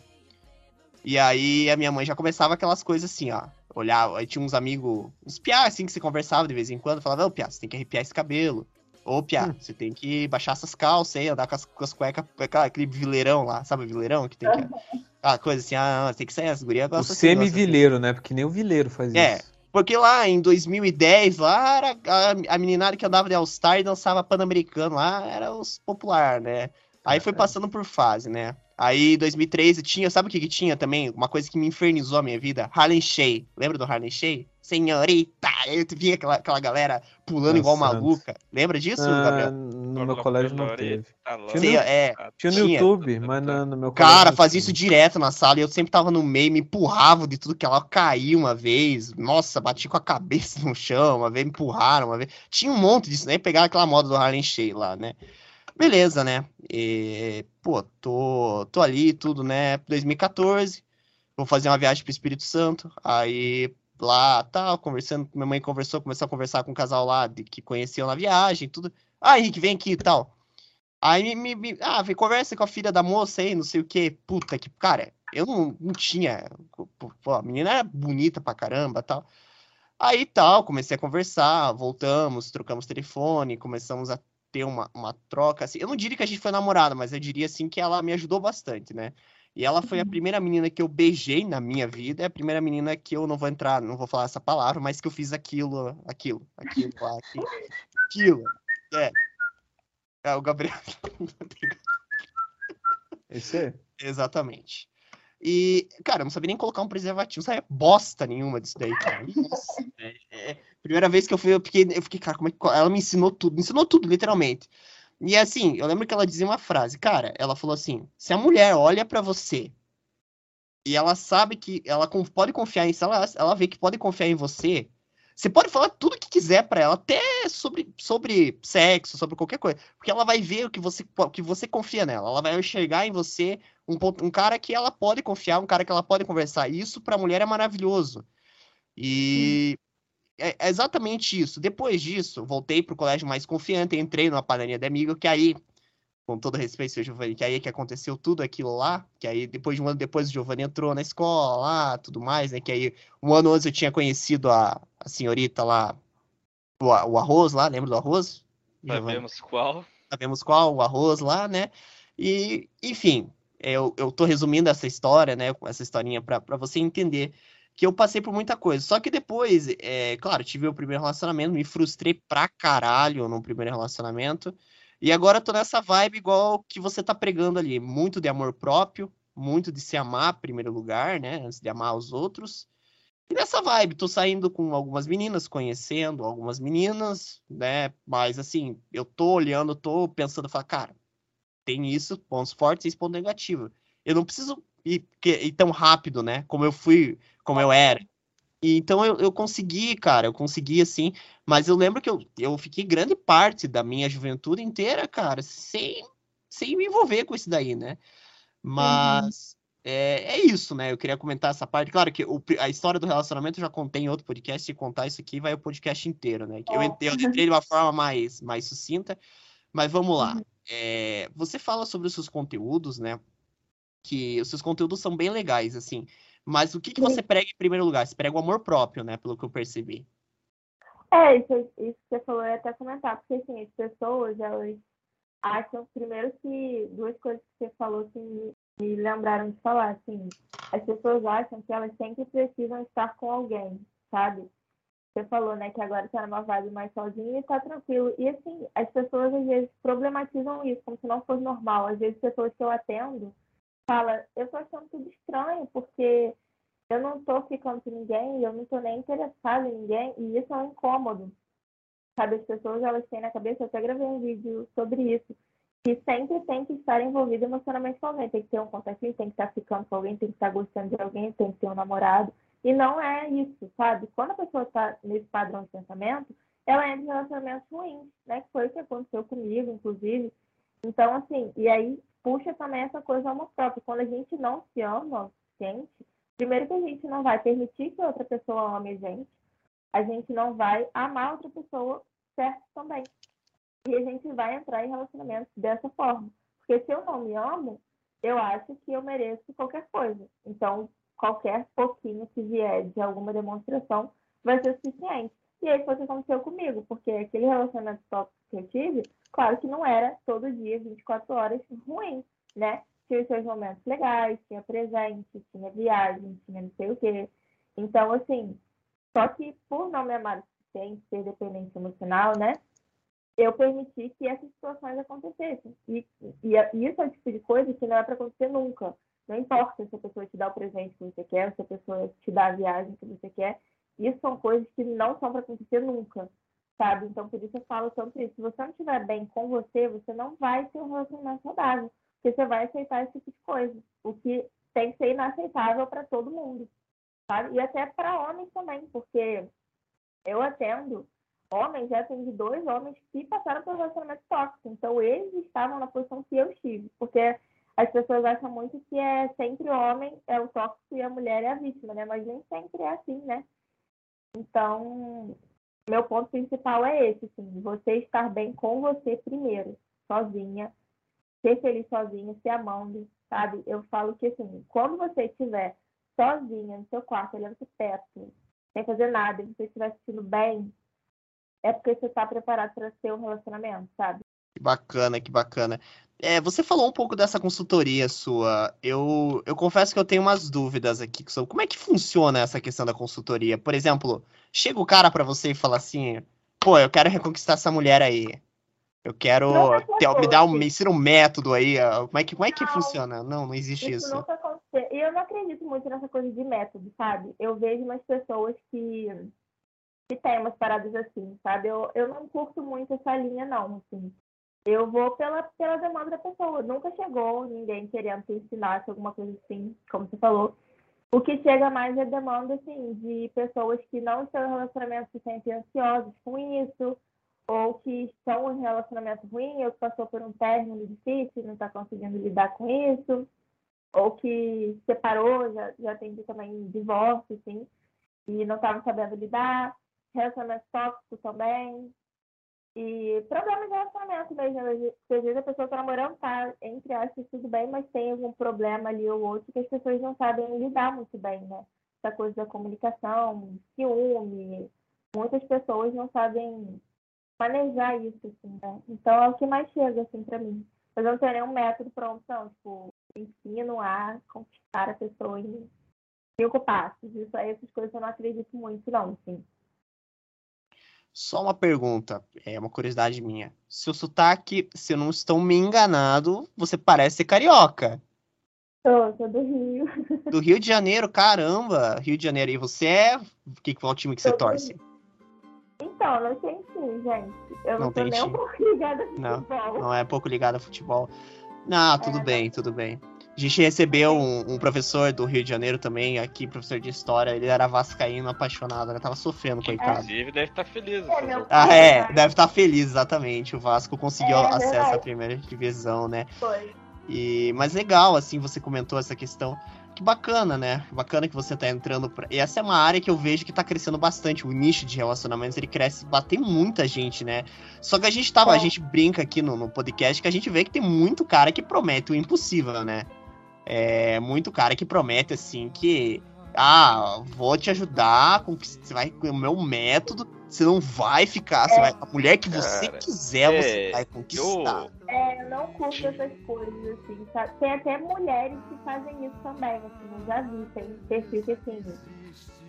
E aí a minha mãe já começava aquelas coisas assim, ó, olhava, aí tinha uns amigos, uns piá, assim, que você conversava de vez em quando, falava, ô, piá, você tem que arrepiar esse cabelo. Ô, Pia, Hum. você tem que baixar essas calças aí, andar com as, com as cuecas, aquele vileirão lá, sabe o vileirão? Que tem que. Aquela coisa assim, ah, tem que sair, as gurias O assim, assim. semi-vileiro, né? Porque nem o vileiro faz É. isso. Porque lá em 2010, lá era a, a meninada que andava de All-Star e dançava pan-americano lá, era os popular, né? Aí foi É. passando por fase, né? Aí em 2013 tinha, sabe o que que tinha também? Uma coisa que me infernizou a minha vida? Harlem Shake. Lembra do Harlem Shake? Senhorita! Aí tu via aquela, aquela galera pulando igual Dançando. maluca. Lembra disso, Ah, Gabriel? no meu colégio não teve. Tinha Sim, no- é. Tinha no Tinha. YouTube, mas no, no meu colégio Cara, fazia isso direto na sala e eu sempre tava no meio, me empurravam de tudo que ela caía uma vez. Nossa, bati com a cabeça no chão, uma vez me empurraram, uma vez. Tinha um monte disso, né? Pegar aquela moda do Harlem Shake lá, né? Beleza, né? E, pô, tô, tô ali, tudo, né? 2014, vou fazer uma viagem pro Espírito Santo. Aí lá, tal, conversando, minha mãe conversou, começou a conversar com um casal lá de, que conheciam na viagem, tudo. Ah, Henrique, vem aqui e tal. Aí me, me- ah, vem, conversa com a filha da moça aí, não sei o quê. Puta que, cara, eu não, não tinha. Pô, a menina era bonita pra caramba tal. Aí tal, comecei a conversar, voltamos, trocamos telefone, começamos a ter uma, uma troca. Assim, eu não diria que a gente foi namorada, mas eu diria assim que ela me ajudou bastante, né? E ela foi a primeira menina que eu beijei na minha vida, é a primeira menina que eu não vou entrar, não vou falar essa palavra, mas que eu fiz aquilo, aquilo, aquilo aquilo, aquilo. É. É, o Gabriel. Esse é. Exatamente. E, cara, eu não sabia nem colocar um preservativo, sabia bosta nenhuma disso daí, cara. Nossa, velho. É, primeira vez que eu fui, eu fiquei, eu fiquei, cara, como é que. Ela me ensinou tudo, me ensinou tudo, literalmente. E assim, eu lembro que ela dizia uma frase, cara, ela falou assim: se a mulher olha pra você e ela sabe que ela pode confiar em, ela, ela vê que pode confiar em você, você pode falar tudo que quiser pra ela, até sobre, sobre sexo, sobre qualquer coisa, porque ela vai ver o que você, que você confia nela, ela vai enxergar em você um, um cara que ela pode confiar, um cara que ela pode conversar. Isso pra mulher é maravilhoso. E é é exatamente isso. Depois disso, voltei pro colégio mais confiante, entrei numa padaria de amigo, que aí, com todo respeito, seu Giovanni, que aí é que aconteceu tudo aquilo lá, que aí depois de um ano depois o Giovanni entrou na escola lá, tudo mais, né? Que aí um ano antes eu tinha conhecido a, a senhorita lá, o, o arroz lá, lembra do arroz? Sabemos qual. sabemos qual, o arroz lá, né? E, enfim, eu, eu tô resumindo essa história, né? Essa historinha pra você entender que eu passei por muita coisa. Só que depois, é, claro, tive o primeiro relacionamento, me frustrei pra caralho no primeiro relacionamento. E agora tô nessa vibe igual que você tá pregando ali. Muito de amor próprio, muito de se amar em primeiro lugar, né? Antes de amar os outros. E nessa vibe, tô saindo com algumas meninas, conhecendo algumas meninas, né? Mas assim, eu tô olhando, tô pensando, falar, cara, tem isso, pontos fortes e esse ponto negativo. Eu não preciso que- ir tão rápido, né? Como eu fui, como eu era. E, então eu, eu consegui, cara, eu consegui assim, mas eu lembro que eu, eu fiquei grande parte da minha juventude inteira, cara, sem, sem me envolver com isso daí, né? Mas é, é isso, né? Eu queria comentar essa parte. Claro que o a história do relacionamento eu já contei em outro podcast, se contar isso aqui vai o podcast inteiro, né? Eu, entrei- eu entrei de uma forma mais, mais sucinta, mas vamos lá. É, você fala sobre os seus conteúdos, né? Que os seus conteúdos são bem legais, assim. Mas o que, que você prega em primeiro lugar? Você prega o amor próprio, né? Pelo que eu percebi. É, isso, isso que você falou, eu ia até comentar, porque assim, as pessoas, elas acham, primeiro que duas coisas que você falou que me, me lembraram de falar, assim, as pessoas acham que elas sempre precisam estar com alguém, sabe? Você falou, né, que agora tá numa vibe mais sozinha e tá tranquilo. E assim, as pessoas às vezes problematizam isso, como se não fosse normal. Às vezes pessoas que eu atendo falam, eu tô achando tudo estranho, porque eu não tô ficando com ninguém, eu não tô nem interessada em ninguém, e isso é um incômodo. Sabe, as pessoas, elas têm na cabeça, eu até gravei um vídeo sobre isso, que sempre tem que estar envolvido emocionalmente com alguém, tem que ter um contatinho, tem que estar ficando com alguém, tem que estar gostando de alguém, tem que ter um namorado, e não é isso, sabe? Quando a pessoa está nesse padrão de pensamento, ela entra em relacionamentos ruins, né? Que foi o que aconteceu comigo, inclusive. Então, assim, e aí puxa também essa coisa próprio. Quando a gente não se ama, gente, primeiro que a gente não vai permitir que outra pessoa ame a gente, a gente não vai amar outra pessoa certo também. E a gente vai entrar em relacionamentos dessa forma. Porque se eu não me amo, eu acho que eu mereço qualquer coisa. Então, qualquer pouquinho que vier de alguma demonstração vai ser suficiente. E aí foi o que aconteceu comigo, porque aquele relacionamento tóxico que eu tive, claro que não era todo dia, 24 horas, ruim, né? Tinha os seus momentos legais, tinha presente, tinha viagem, tinha não sei o quê. Então, assim, só que por não me amar o suficiente, ser dependente emocional, né? Eu permiti que essas situações acontecessem. E, e, e isso é o tipo de coisa que não é para acontecer nunca. Não importa se a pessoa te dá o presente que você quer, se a pessoa te dá a viagem que você quer. Isso são coisas que não são para acontecer nunca, sabe? Então, por isso eu falo tanto isso. Se você não estiver bem com você, você não vai ter um relacionamento saudável. Porque você vai aceitar esse tipo de coisa. O que tem que ser inaceitável para todo mundo, sabe? E até para homens também, porque eu atendo homens, já atendi dois homens que passaram por relacionamento tóxico. Então, eles estavam na posição que eu estive. Porque as pessoas acham muito que é sempre o homem é o tóxico e a mulher é a vítima, né? Mas nem sempre é assim, né? Então, meu ponto principal é esse, assim, você estar bem com você primeiro, sozinha, ser feliz sozinha, se amando, sabe? Eu falo que, assim, quando você estiver sozinha no seu quarto, olhando pro teto, sem fazer nada, e você estiver se sentindo bem, é porque você está preparado para ter um relacionamento, sabe? Que bacana, que bacana. É, você falou um pouco dessa consultoria sua. Eu, eu confesso que eu tenho umas dúvidas aqui sobre como é que funciona essa questão da consultoria. Por exemplo, chega o cara para você e fala assim: pô, eu quero reconquistar essa mulher aí. Eu quero ter, me dar um, me ensina um método aí. Como é que, como é que Não. funciona? Não, não existe Isso isso. nunca aconteceu. E eu não acredito muito nessa coisa de método, sabe? Eu vejo umas pessoas que, que têm umas paradas assim, sabe? Eu, eu não curto muito essa linha, não, assim. Eu vou pela, pela demanda da pessoa. Nunca chegou ninguém querendo que eu ensinasse alguma coisa assim, como você falou. O que chega mais é demanda, assim, de pessoas que não estão em relacionamento se sentem ansiosas com isso, ou que estão em relacionamento ruim, ou que passou por um término difícil não está conseguindo lidar com isso, ou que separou, já, já teve também divórcio, assim, e não estava sabendo lidar, relacionamento tóxico também, e problemas de relacionamento mesmo, porque às vezes a pessoa está namorando, tá, entre aspas, tudo bem, mas tem algum problema ali ou outro que as pessoas não sabem lidar muito bem, né? Essa coisa da comunicação, ciúme, muitas pessoas não sabem manejar isso, assim, né? Então é o que mais chega, assim, pra mim. Mas eu não tenho nenhum método pronto, não. Tipo, ensino a conquistar a pessoa em cinco passos. Isso aí, essas coisas eu não acredito muito, não, assim. Só uma pergunta, é uma curiosidade minha. Seu sotaque, se eu não estou me enganado, você parece ser carioca. Sou, sou do Rio. Do Rio de Janeiro, caramba! Rio de Janeiro. E você é. Que, qual time que você Sou do torce? Então, não tem sim, gente. Eu não, Não tô nem um time. pouco ligada Não, futebol. Não é pouco ligado a futebol. Não, tudo É, bem, tudo bem. A gente recebeu um, um professor do Rio de Janeiro também, aqui, professor de história. Ele era vascaíno apaixonado, né? Tava sofrendo, coitado. Inclusive, deve estar feliz. É, Ah, é, deve estar feliz, exatamente. O Vasco conseguiu É, acesso à primeira divisão, né? Foi. E, mas legal, assim, você comentou essa questão. Que bacana, né? Bacana que você tá entrando pra... E essa é uma área que eu vejo que tá crescendo bastante. O nicho de relacionamentos, ele cresce, tem muita gente, né? Só que a gente tava, a É. gente brinca aqui no, no podcast que a gente vê que tem muito cara que promete o impossível, né? É, muito cara que promete, assim, que... Ah, vou te ajudar, a conquistar, você vai com o meu método, você não vai ficar, você vai, a mulher que você Cara, quiser, você é, vai conquistar. Eu, É, eu não curto essas coisas, assim, sabe? Tem até mulheres que fazem isso também, assim, eu já vi, tem perfil que, assim,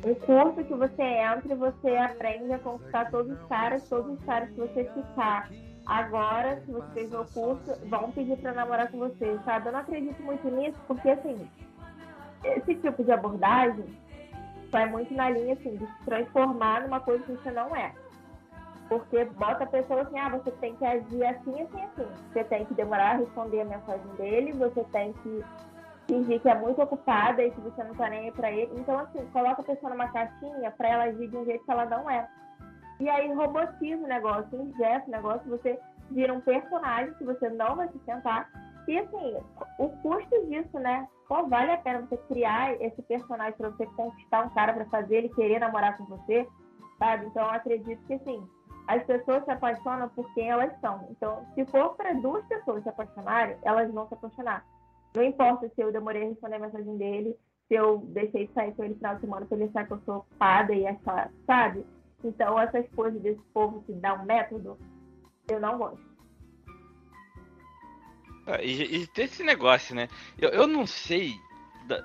um curso que você entra e você aprende a conquistar todos os caras, todos os caras que você ficar. Agora, se você fez o curso, vão pedir pra namorar com você, sabe? Eu não acredito muito nisso, porque, assim, esse tipo de abordagem vai muito na linha, assim, de se transformar numa coisa que você não é. Porque bota a pessoa assim, ah, você tem que agir assim, assim, assim. Você tem que demorar a responder a mensagem dele, você tem que fingir que é muito ocupada e que você não tá nem aí pra ele. Então, assim, coloca a pessoa numa caixinha pra ela agir de um jeito que ela não é. E aí robotiza o negócio, ingessa o negócio, você vira um personagem que você não vai sustentar. E assim, o custo disso, né? Pô, vale a pena você criar esse personagem pra você conquistar um cara pra fazer ele querer namorar com você, sabe? Então eu acredito que assim, as pessoas se apaixonam por quem elas são. Então, se for para duas pessoas se apaixonarem, elas vão se apaixonar. Não importa se eu demorei a responder a mensagem dele, se eu deixei de sair com ele no final de semana pra ele achar que eu sou ocupada e achar, sabe? Então, essas coisas desse povo que dá um método, eu não gosto. Ah, E, e tem esse negócio, né? Eu, eu não sei. da-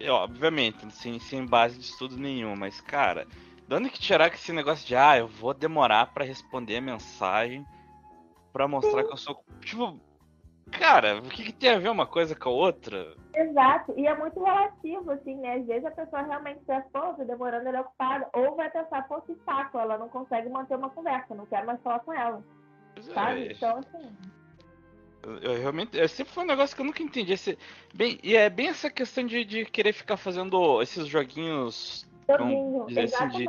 eu, obviamente, sem, sem base de estudo nenhum, mas, cara, de onde que tirar que esse negócio de, ah, eu vou demorar pra responder a mensagem pra mostrar que eu sou. Tipo, Cara, o que, que tem a ver uma coisa com a outra? Exato, e é muito relativo, assim, né? Às vezes a pessoa realmente pensa, pô, tô demorando, ela é ocupada, ou vai pensar, pô, que saco, ela não consegue manter uma conversa, não quero mais falar com ela, Pois sabe? é, Então, assim, eu, eu realmente. é, sempre foi um negócio que eu nunca entendi. Esse, bem, e é bem essa questão de, de querer ficar fazendo esses joguinhos joguinho, assim, de-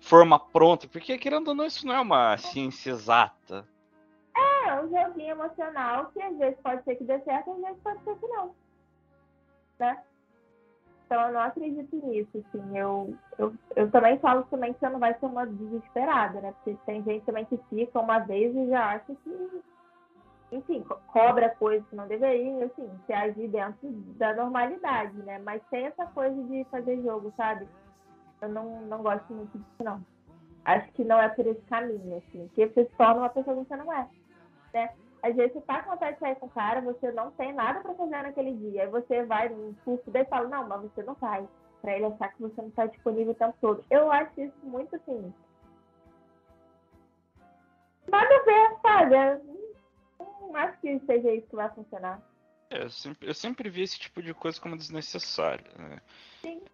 forma pronta, porque querendo ou não, isso não é uma ciência exata. É um joguinho emocional que às vezes pode ser que dê certo, às vezes pode ser que não. Né? Então eu não acredito nisso, assim. Eu, eu, eu também falo também que você não vai ser uma desesperada, né? Porque tem gente também que fica uma vez e já acha que, enfim, co- cobra coisas que não deveria, assim, se agir dentro da normalidade, né? Mas tem essa coisa de fazer jogo, sabe? Eu não, não gosto muito disso, não. Acho que não é por esse caminho, assim. Porque você se torna uma pessoa que você não é né? Às vezes você tá com vontade de sair com o cara, você não tem nada pra fazer naquele dia. Aí você vai num curso daí e fala, não, mas você não vai. Pra ele achar que você não tá disponível o tempo todo. Eu acho isso muito assim. Nada a ver, sabe? Eu não, acho que seja isso que vai funcionar. É, eu, sempre, eu sempre vi esse tipo de coisa como desnecessária, né?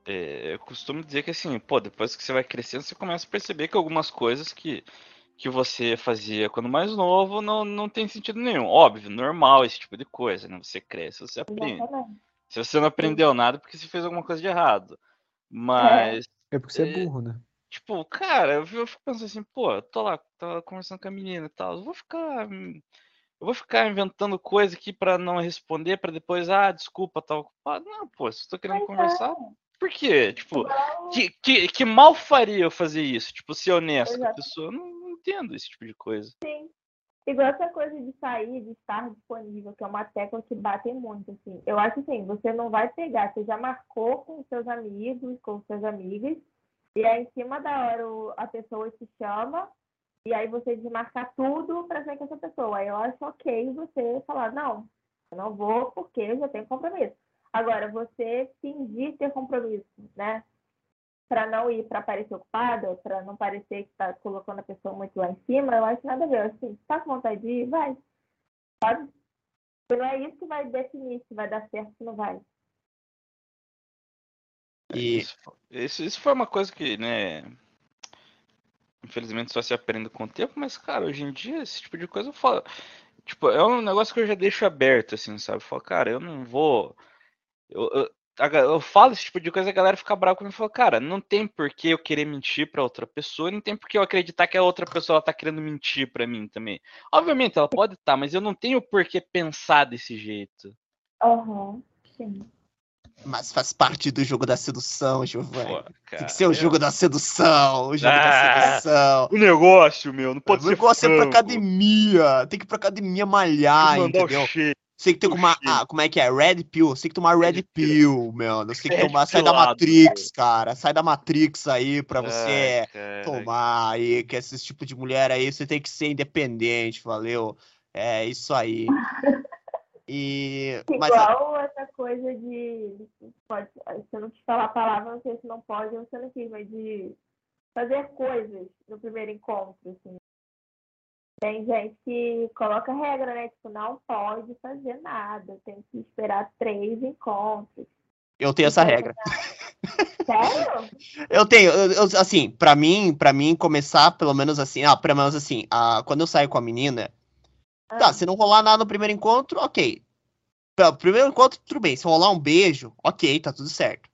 É, eu costumo dizer que assim, pô, depois que você vai crescendo, você começa a perceber que algumas coisas que, que você fazia quando mais novo não, não tem sentido nenhum. Óbvio, normal esse tipo de coisa, né? Você cresce, você aprende. Exatamente. Se você não aprendeu nada, é porque você fez alguma coisa de errado. Mas, É porque você é É. burro, né? tipo, cara, eu, fico pensando assim, pô, eu tô lá, tô conversando com a menina e tal, eu vou ficar. Eu vou ficar inventando coisa aqui pra não responder, pra depois, ah, desculpa, tá ocupado. Não, pô, se eu tô querendo Mas conversar, por quê? Tipo, que, que, que mal faria eu fazer isso? Tipo, ser honesto com a pessoa. Não entendo esse tipo de coisa. Sim. Igual essa coisa de sair, de estar disponível, que é uma tecla que batem muito, assim. Eu acho assim, você não vai pegar, você já marcou com seus amigos, com suas amigas, e aí em cima da hora a pessoa te chama, e aí você desmarcar tudo para sair com essa pessoa. Aí eu acho ok você falar, não, eu não vou porque eu já tenho compromisso. Agora, você fingir ter compromisso, né? Para não ir para parecer ocupada, para não parecer que está colocando a pessoa muito lá em cima, eu acho nada a ver. Assim, se tá com vontade de ir, vai. Sabe? Não é isso que vai definir se vai dar certo ou se não vai. E Isso, isso, foi uma coisa que, né? Infelizmente só se aprende com o tempo, mas, cara, hoje em dia, esse tipo de coisa eu falo. Tipo, é um negócio que eu já deixo aberto, assim, sabe? Eu falo, cara, eu não vou. Eu, eu, eu falo esse tipo de coisa e a galera fica brava comigo e fala, cara, não tem por que eu querer mentir pra outra pessoa, não tem por que eu acreditar que a outra pessoa ela tá querendo mentir pra mim também. Obviamente, ela pode estar, mas eu não tenho por que pensar desse jeito. Aham, sim. Mas faz parte do jogo da sedução, Giovanni. Pô, Tem que ser o jogo da sedução, o jogo Ah, da sedução. O negócio, meu, não pode o ser negócio é pra franco. academia. Tem que ir pra academia malhar, o entendeu? cheiro. Você tem que ter o uma. Ah, como é que é? Red Pill. Você tem que tomar Red Red Pill, meu. Você tem que tomar. Sai da Matrix, cara. Sai da Matrix aí pra você cara. tomar aí. Que esse tipo de mulher aí, você tem que ser independente, valeu? É isso aí. E. Mas. Igual essa coisa de. Pode, se eu não te falar a palavra, não sei se não pode se não quis, mas de fazer coisas no primeiro encontro, assim. Tem gente que coloca regra, né? Tipo, não pode fazer nada, tem que esperar três encontros. Eu tenho essa regra. Sério? Eu tenho, eu- eu- assim, pra mim, para mim começar pelo menos assim, ah, pelo menos assim, ah, quando eu saio com a menina, tá, Ah, se não rolar nada no primeiro encontro, ok. Pelo primeiro encontro, tudo bem. Se rolar um beijo, ok, tá tudo certo.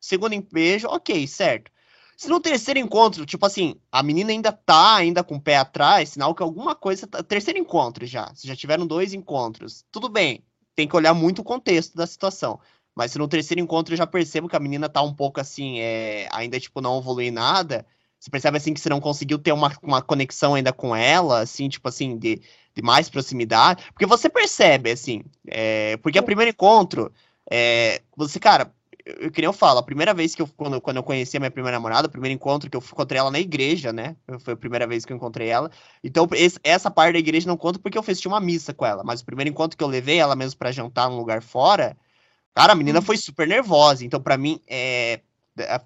Segundo beijo, ok, certo. Se no terceiro encontro, tipo assim, a menina ainda tá ainda com o pé atrás, sinal que alguma coisa. Tá... Terceiro encontro já. Se já tiveram dois encontros, tudo bem. Tem que olhar muito o contexto da situação. Mas se no terceiro encontro eu já percebo que a menina tá um pouco assim, é, ainda, tipo, não evolui nada, você percebe assim que você não conseguiu ter uma, uma conexão ainda com ela, assim, tipo assim, de, de mais proximidade. Porque você percebe, assim, é, porque o primeiro encontro, é, você, cara, eu, que nem eu falo, a primeira vez que eu, quando, quando eu conheci a minha primeira namorada, o primeiro encontro que eu encontrei ela na igreja, né? Foi a primeira vez que eu encontrei ela. Então, esse- essa parte da igreja não conta porque eu fiz uma missa com ela. Mas o primeiro encontro que eu levei ela mesmo pra jantar num lugar fora, cara, a menina foi super nervosa. Então, pra mim, é,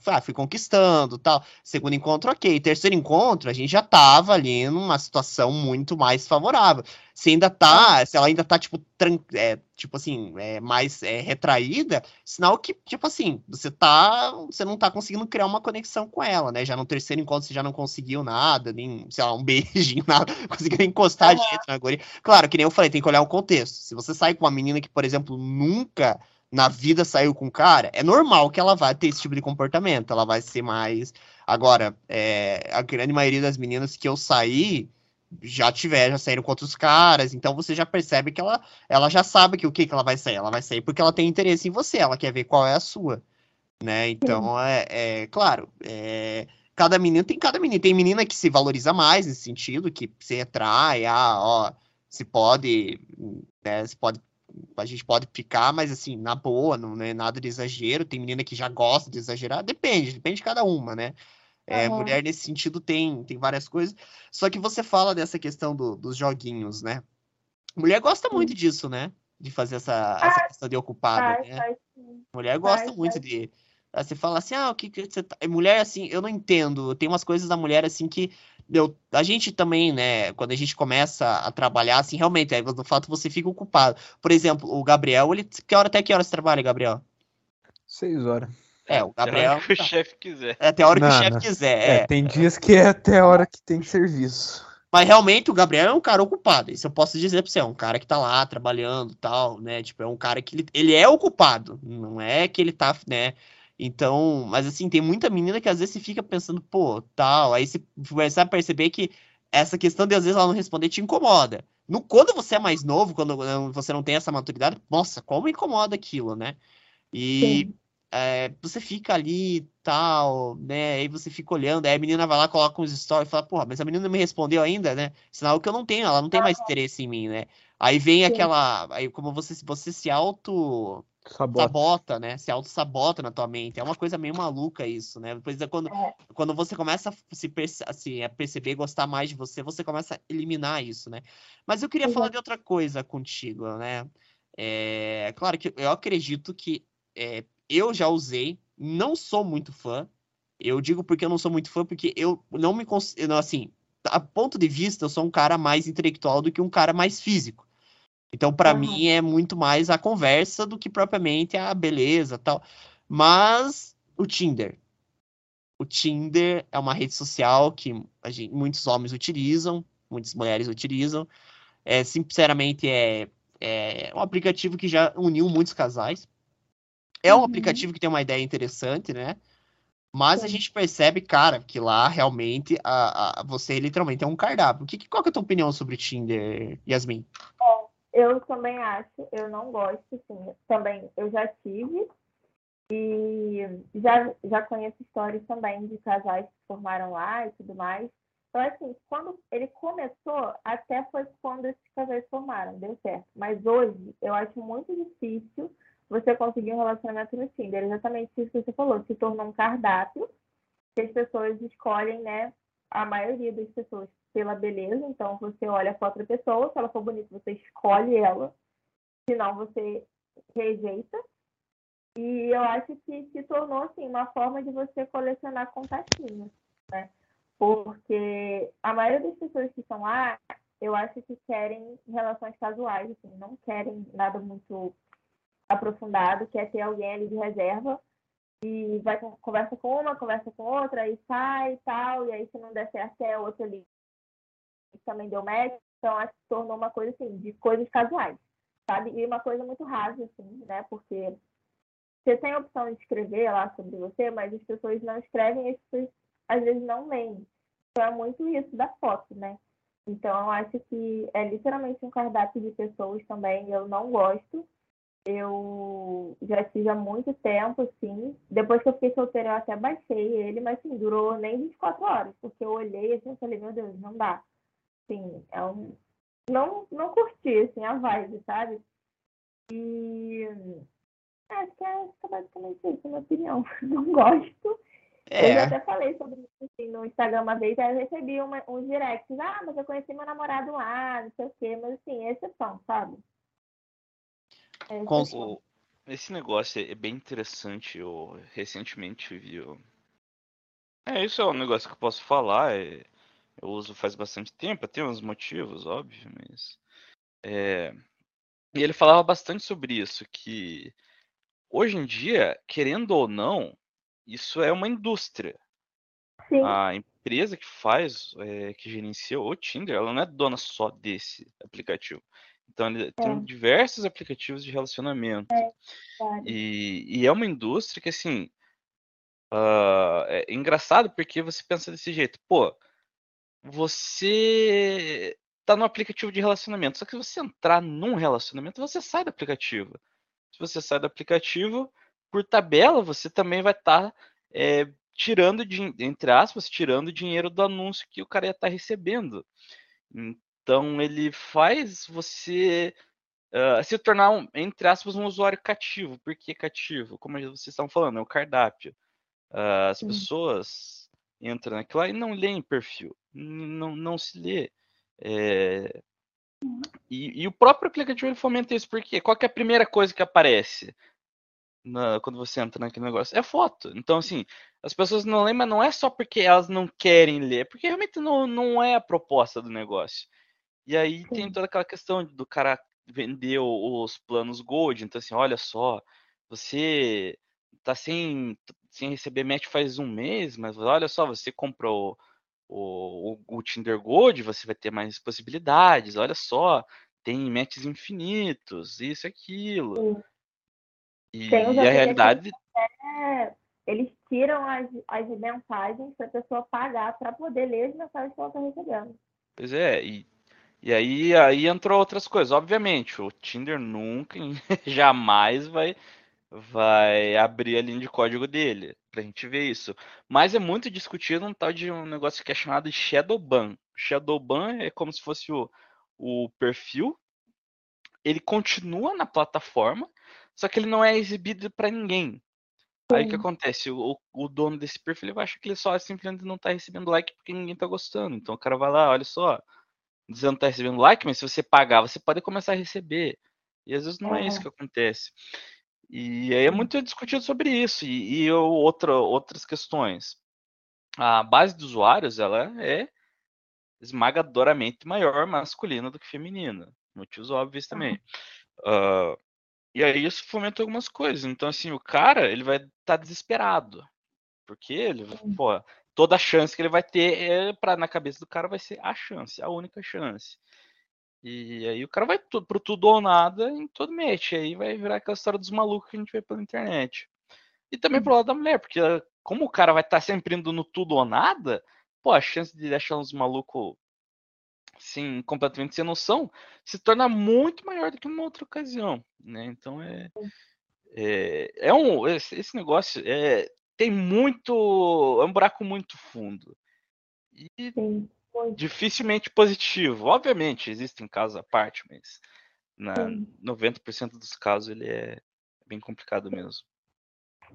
ah, fui conquistando tal. Segundo encontro, ok. Terceiro encontro, a gente já tava ali numa situação muito mais favorável. Se ainda tá, se ela ainda tá, tipo, tran é, tipo assim, é, mais é, retraída, sinal que, tipo assim, você tá. Você não tá conseguindo criar uma conexão com ela, né? Já no terceiro encontro você já não conseguiu nada, nem, sei lá, um beijinho, nada, conseguiu encostar uhum. direito na guria. Claro, que nem eu falei, tem que olhar o contexto. Se você sai com uma menina que, por exemplo, nunca na vida saiu com cara, é normal que ela vai ter esse tipo de comportamento. Ela vai ser mais. Agora, é, a grande maioria das meninas que eu saí já tiveram, já saíram com outros caras, então você já percebe que ela, ela já sabe que o que, que ela vai sair. Ela vai sair porque ela tem interesse em você, ela quer ver qual é a sua. Né? Então, é, é claro, é, cada menino tem cada menina. Tem menina que se valoriza mais nesse sentido, que se atrai, ah, ó, se pode, né, se pode a gente pode ficar, mas assim, na boa, não é nada de exagero. Tem menina que já gosta de exagerar, depende, depende de cada uma, né? É, uhum. Mulher nesse sentido tem, tem várias coisas. Só que você fala dessa questão do, dos joguinhos, né? Mulher gosta muito disso, né? De fazer essa, essa ah, questão de ocupada, né? Mulher gosta muito de. Você fala assim, ah, o que, que você tá. Mulher, assim, eu não entendo. Tem umas coisas da mulher, assim, que eu, a gente também, né, quando a gente começa a trabalhar, assim, realmente, aí, no fato você fica ocupado. Por exemplo, o Gabriel, ele, que hora, até que hora você trabalha, Gabriel? Seis horas. É, o Gabriel. Até a hora que o chefe quiser. É até a hora que não, o chefe quiser. É. é. tem dias que é até a hora que tem serviço. Mas realmente o Gabriel é um cara ocupado. Isso eu posso dizer pra você. É um cara que tá lá trabalhando tal, né? Tipo, é um cara que ele, ele é ocupado. Não é que ele tá, né? Então, mas assim, tem muita menina que às vezes fica pensando, pô, tal. Aí você começa a perceber que essa questão de às vezes ela não responder te incomoda. No, quando você é mais novo, quando você não tem essa maturidade, nossa, como incomoda aquilo, né? E é, você fica ali tal, né? Aí você fica olhando, aí a menina vai lá, coloca uns stories e fala, porra, mas a menina não me respondeu ainda, né? Sinal que eu não tenho, ela não tem mais interesse em mim, né? Aí vem Sim. aquela. Aí como você, você se auto sabota. sabota, né? Se auto-sabota na tua mente. É uma coisa meio maluca isso, né? Depois é quando, é. quando você começa a se perce assim, a perceber, gostar mais de você, você começa a eliminar isso, né? Mas eu queria uhum. falar de outra coisa contigo, né? É, claro que eu acredito que é, eu já usei, não sou muito fã. Eu digo porque eu não sou muito fã, porque eu não me considero, assim, a ponto de vista, eu sou um cara mais intelectual do que um cara mais físico. Então, para uhum. mim, é muito mais a conversa do que propriamente a beleza tal. Mas o Tinder. O Tinder é uma rede social que gente, muitos homens utilizam, muitas mulheres utilizam. É, sinceramente, é, é um aplicativo que já uniu muitos casais. É um uhum. aplicativo que tem uma ideia interessante, né? Mas Sim. a gente percebe, cara, que lá realmente a, a, você literalmente é um cardápio. Que, qual que é a tua opinião sobre o Tinder, Yasmin? Eu também acho, eu não gosto, sim. Também eu já tive e já, já conheço histórias também de casais que formaram lá e tudo mais. Então, assim, quando ele começou, até foi quando esses casais formaram, deu certo. Mas hoje, eu acho muito difícil você conseguir um relacionamento no Tinder. Exatamente isso que você falou, se tornou um cardápio que as pessoas escolhem, né? A maioria das pessoas pela beleza, então você olha a foto da pessoa, se ela for bonita, você escolhe ela, senão você rejeita. E eu acho que se tornou assim uma forma de você colecionar contatinhos, né? Porque a maioria das pessoas que estão lá, eu acho que querem relações casuais, assim, não querem nada muito aprofundado, quer ter alguém ali de reserva e vai conversa com uma, conversa com outra, aí sai e tal, e aí se não der certo é outra ali também deu match, então acho que tornou uma coisa assim, de coisas casuais, sabe? E uma coisa muito rasa, assim, né? Porque você tem a opção de escrever lá sobre você, mas as pessoas não escrevem e as pessoas às vezes não leem. Então é muito isso da foto, né? Então eu acho que é literalmente um cardápio de pessoas também, eu não gosto. Eu já tive há muito tempo, assim. Depois que eu fiquei solteira, eu até baixei ele, mas assim, durou nem 24 horas, porque eu olhei assim e falei, meu Deus, não dá assim, é um... não, não curti, assim, a vibe, sabe? E acho que é basicamente isso, a minha opinião. Não gosto. É. Eu já até falei sobre isso assim, no Instagram uma vez, aí eu recebi uma, um direct, ah, mas eu conheci meu namorado lá, não sei o quê, mas assim, exceção, sabe? É Com, esse negócio é bem interessante. Eu recentemente vi. o- É, isso é um negócio que eu posso falar. é, Eu uso faz bastante tempo, tem uns motivos, óbvio, mas. é, E ele falava bastante sobre isso, que hoje em dia, querendo ou não, isso é uma indústria. Sim, A empresa que faz, é, que gerencia o Tinder, ela não é dona só desse aplicativo. Então, ele tem É. diversos aplicativos de relacionamento. claro. E, e é uma indústria que, assim, ah, é engraçado porque você pensa desse jeito, pô, você tá no aplicativo de relacionamento, só que se você entrar num relacionamento, você sai do aplicativo. Se você sai do aplicativo, por tabela, você também vai estar tirando, din- entre aspas, tirando dinheiro do anúncio que o cara ia estar recebendo. Então ele faz você ah, se tornar, um, entre aspas, um usuário cativo. Por que cativo? Como vocês estão falando, é o cardápio. Ah, as Sim. pessoas entram naquilo lá e não leem perfil, não, não se lê. É, E, e o próprio aplicativo ele fomenta isso, porque qual que é a primeira coisa que aparece na- quando você entra naquele negócio? É foto. Então, assim, as pessoas não leem, mas não é só porque elas não querem ler, porque realmente não, não é a proposta do negócio. E aí tem Sim. toda aquela questão do cara vender os planos Gold. Então, assim, olha só, você tá sem, sem receber match faz um mês, mas olha só, você comprou o, o, o Tinder Gold, você vai ter mais possibilidades. Olha só, tem matches infinitos, isso e aquilo. Sim. E, Tem e a realidade, É, eles tiram as, as mensagens para a pessoa pagar para poder ler as mensagens que ela está recebendo. pois é, e, e aí, aí entrou outras coisas. Obviamente, o Tinder nunca, jamais vai vai abrir a linha de código dele, pra gente ver isso. Mas é muito discutido um tal de um negócio que é chamado de Shadowban. Shadowban é como se fosse o, o perfil, ele continua na plataforma, só que ele não é exibido pra ninguém. Aí o que acontece? O, o dono desse perfil ele acha que ele só simplesmente não tá recebendo like porque ninguém tá gostando. Então o cara vai lá, olha só, dizendo que tá recebendo like, mas se você pagar, você pode começar a receber. E às vezes não é isso É. que acontece. E aí é muito discutido sobre isso. E, e outra, outras questões. A base de usuários ela é esmagadoramente maior masculina do que feminina. Motivos óbvios também. Ah, e aí isso fomenta algumas coisas. Então, assim, o cara, ele vai estar desesperado. Porque ele, pô, toda a chance que ele vai ter é pra, na cabeça do cara vai ser a chance, a única chance. E aí o cara vai tu, pro tudo ou nada em todo match. E aí vai virar aquela história dos malucos que a gente vê pela internet. E também pro lado da mulher, porque ela- como o cara vai estar sempre indo no tudo ou nada, pô, a chance de deixar uns malucos assim, completamente sem noção, se torna muito maior do que uma outra ocasião, né? Então é é, é um esse, esse negócio é tem muito é um buraco muito fundo e Sim, dificilmente positivo. Obviamente existem casos à parte, mas na Sim. 90% dos casos ele é bem complicado mesmo.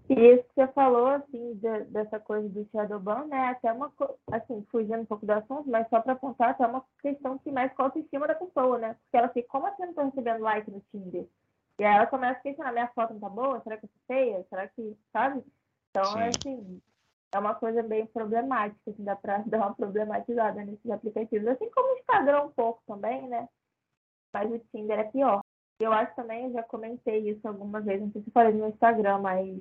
E isso que você falou, assim, de- dessa coisa do Shadowban, né? Até uma assim, fugindo um pouco do assunto, mas só para apontar, até uma questão que mexe com a autoestima da pessoa, né? Porque ela fica, como assim eu não tô recebendo like no Tinder? E aí ela começa a questionar, minha foto não tá boa? Será que eu sou feia? Será que, sabe? Então, Sim. é assim, é uma coisa bem problemática, assim, dá pra dar uma problematizada nesses aplicativos. Assim como o Instagram um pouco também, né? Mas o Tinder é pior. Eu acho também, eu já comentei isso algumas vezes, não sei se falei no Instagram, mas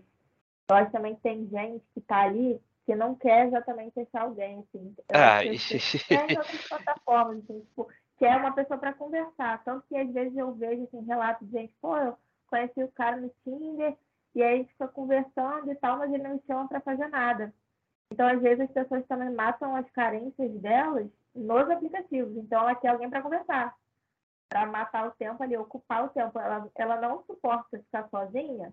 eu acho também que tem gente que tá ali que não quer exatamente achar alguém, assim. Ah, assim, é em outras plataformas, assim, tipo, que é uma pessoa para conversar. Tanto que às vezes eu vejo assim, relatos de gente, pô, eu conheci o cara no Tinder e aí a gente fica conversando e tal, mas ele não chama para fazer nada. Então, às vezes, as pessoas também matam as carências delas nos aplicativos. Então, ela quer alguém para conversar, para matar o tempo ali, ocupar o tempo. Ela, ela não suporta ficar sozinha,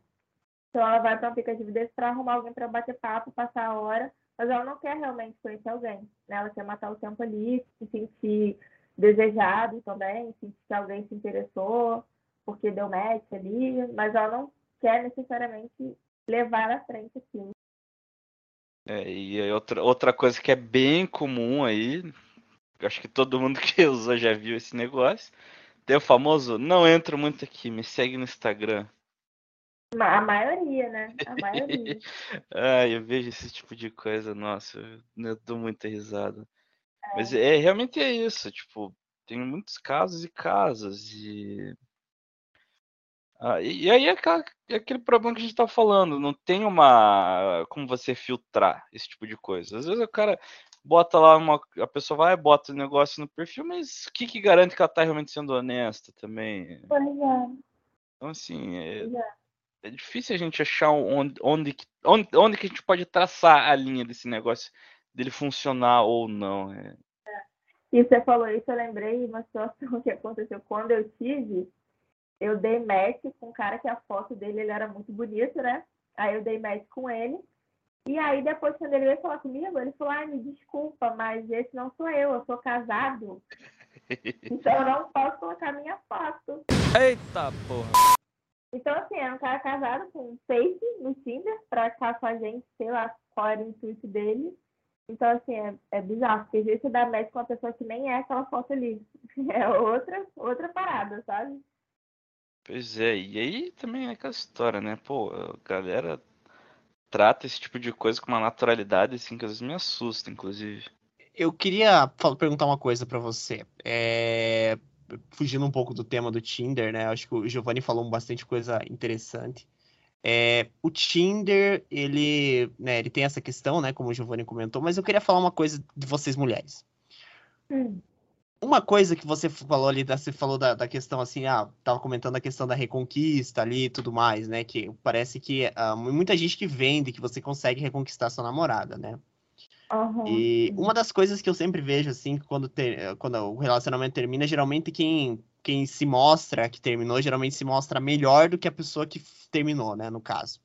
então ela vai para um aplicativo desse para arrumar alguém para bater papo, passar a hora, mas ela não quer realmente conhecer alguém. Né? Ela quer matar o tempo ali, se sentir desejado também, sentir que alguém se interessou, porque deu match ali, mas ela não quer necessariamente levar à frente aquilo. É, e outra, outra coisa que é bem comum aí, acho que todo mundo que usou já viu esse negócio, tem o famoso não entro muito aqui, me segue no Instagram. A maioria, né? A maioria. Ah, eu vejo esse tipo de coisa, nossa, eu, eu dou muita risada. Mas é realmente é isso, tipo, tem muitos casos e casos e Ah, e, aí é aquela- é aquele problema que a gente tá falando, não tem uma como você filtrar esse tipo de coisa. Às vezes o cara bota lá uma a pessoa vai bota o negócio no perfil, mas o que que garante que ela tá realmente sendo honesta também? Pois é. Então assim, é, é. é difícil a gente achar onde, onde, que- onde, onde que a gente pode traçar a linha desse negócio dele funcionar ou não. É. E você falou isso, eu lembrei de uma situação que aconteceu quando eu tive. Eu dei match com um cara que a foto dele ele era muito bonito, né? Aí eu dei match com ele. E aí depois, quando ele veio falar comigo, ele falou, ai, me desculpa, mas esse não sou eu, eu sou casado. Então eu não posso colocar minha foto. Eita porra. Então, assim, era um cara casado com um fake no Tinder pra ficar com a gente, sei lá qual era o intuito dele. Então, assim, é, é bizarro, porque às vezes você dá match com uma pessoa que nem é aquela foto ali. É outra, outra parada, sabe? Pois é, e aí também é aquela história, né? Pô, a galera trata esse tipo de coisa com uma naturalidade assim que às vezes me assusta, inclusive. Eu queria perguntar uma coisa pra você. É, Fugindo um pouco do tema do Tinder, né? Acho que o Giovanni falou bastante coisa interessante. É, o Tinder, ele, né, ele tem essa questão, né? Como o Giovanni comentou, mas eu queria falar uma coisa de vocês mulheres. Hum. Uma coisa que você falou ali, você falou da, da questão assim, ah, tava comentando a questão da reconquista ali e tudo mais, né? Que parece que ah, muita gente que vende que você consegue reconquistar sua namorada, né? Aham. E uma das coisas que eu sempre vejo, assim, que quando, ter- quando o relacionamento termina, geralmente quem, quem se mostra que terminou, geralmente se mostra melhor do que a pessoa que terminou, né, no caso.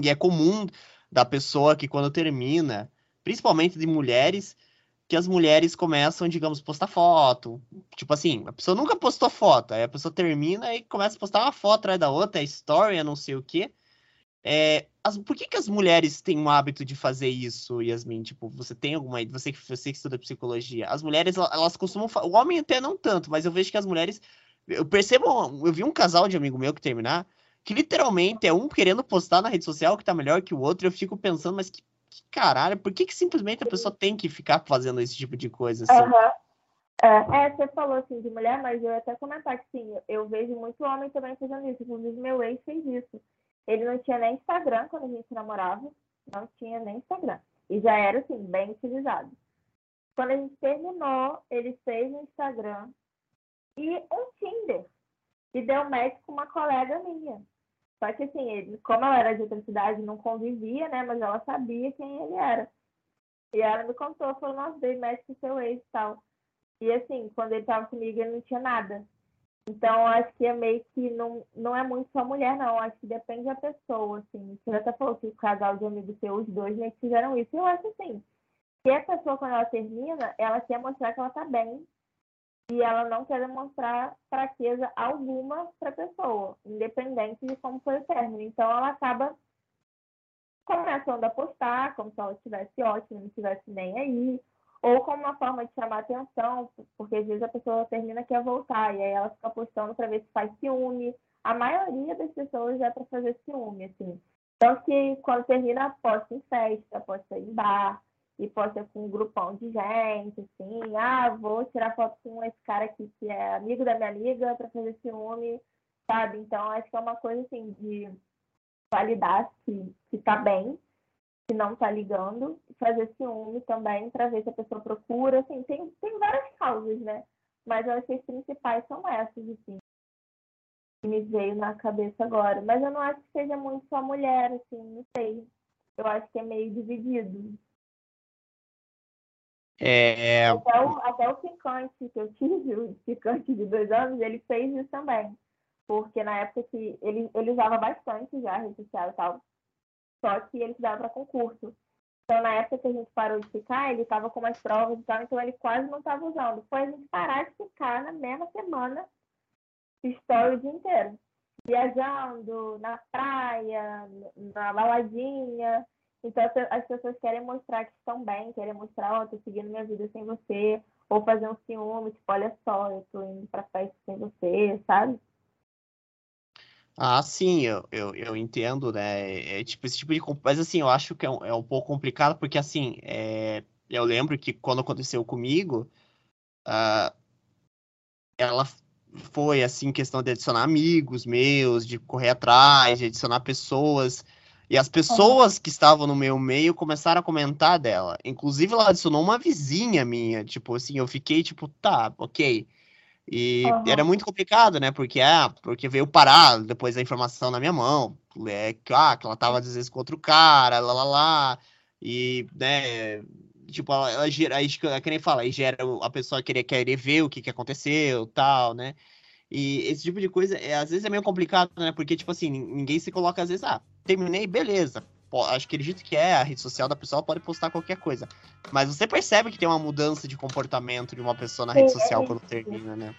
E é comum da pessoa que quando termina, principalmente de mulheres, que as mulheres começam, digamos, postar foto. Tipo assim, a pessoa nunca postou foto, aí a pessoa termina e começa a postar uma foto atrás da outra, é story, não sei o quê. É, as- por que, que as mulheres têm o hábito de fazer isso, Yasmin? Tipo, você tem alguma. Você, que- você que estuda psicologia. As mulheres, ela- elas costumam. O homem até não tanto, mas eu vejo que as mulheres. Eu percebo. Eu vi um casal de amigo meu que terminar, que literalmente é um querendo postar na rede social que tá melhor que o outro. Eu fico pensando, mas que, que caralho, por que, que simplesmente a pessoa tem que ficar fazendo esse tipo de coisa assim? É, é, você falou assim de mulher, mas eu ia até comentar que sim, eu vejo muito homem também fazendo isso. Inclusive, meu ex fez isso. Ele não tinha nem Instagram quando a gente namorava, não tinha nem Instagram. E já era, assim, bem utilizado. Quando a gente terminou, ele fez um Instagram e um Tinder. E deu match com uma colega minha. Só que, assim, ele, como ela era de outra cidade, não convivia, né? Mas ela sabia quem ele era. E ela me contou, falou, nossa, dei match com seu ex e tal. E assim, quando ele tava comigo, ele não tinha nada. Então, acho que é meio que não, não é muito só mulher, não. Acho que depende da pessoa, assim. Você até falou que o casal de amigos seus, os dois, que fizeram isso. Eu acho assim, que a pessoa, quando ela termina, ela quer mostrar que ela tá bem. E ela não quer demonstrar fraqueza alguma pra pessoa, independente de como foi o término. Então, ela acaba começando a postar como se ela estivesse ótima, não estivesse nem aí ou como uma forma de chamar atenção, porque às vezes a pessoa termina quer voltar e aí ela fica postando para ver se faz ciúme. A maioria das pessoas é para fazer ciúme, assim. Então que quando termina posta em festa, posta em bar e posta com um grupão de gente, assim, ah, vou tirar foto com esse cara aqui que é amigo da minha amiga para fazer ciúme, sabe? Então acho que é uma coisa assim de validar que, que tá bem que não tá ligando, fazer ciúme também para ver se a pessoa procura, assim, tem, tem várias causas, né? Mas eu acho que as principais são essas, assim, que me veio na cabeça agora. Mas eu não acho que seja muito só mulher, assim, não sei. Eu acho que é meio dividido. É, Até o, até o picante que eu tive, o picante de dois anos, ele fez isso também. Porque na época que ele, ele usava bastante já a rede social e tal, só que ele estudava para concurso. Então, na época que a gente parou de ficar, ele estava com umas provas e tal, então ele quase não estava usando. Foi a gente parar de ficar na mesma semana, story o dia inteiro. Viajando, na praia, na baladinha. Então, as- as pessoas querem mostrar que estão bem, querem mostrar, ó, tô seguindo minha vida sem você. Ou fazer um ciúme, tipo, olha só, eu tô indo pra festa sem você, sabe? Ah, sim, eu, eu, eu entendo, né? É, é tipo esse tipo de. Mas assim, eu acho que é um, é um pouco complicado, porque assim, é, eu lembro que quando aconteceu comigo, ah, ela foi assim, questão de adicionar amigos meus, de correr atrás, de adicionar pessoas. E as pessoas que estavam no meu meio começaram a comentar dela. Inclusive, ela adicionou uma vizinha minha. Tipo assim, eu fiquei tipo, tá, ok. E Aham. era muito complicado, né? Porque, ah, porque veio parar depois a informação na minha mão. É, que, ah, que ela tava às vezes com outro cara, lá, lá, lá. E, né, tipo, ela, ela gera, aí, é que nem fala, aí gera a pessoa querer, querer ver o que que aconteceu, tal, né? E esse tipo de coisa, é, às vezes é meio complicado, né? Porque, tipo assim, nin- ninguém se coloca, às vezes, ah, terminei, beleza. Pô, acho que acredito que é, a rede social da pessoa pode postar qualquer coisa. Mas você percebe que tem uma mudança de comportamento de uma pessoa na rede Sim, é social isso. quando termina, né?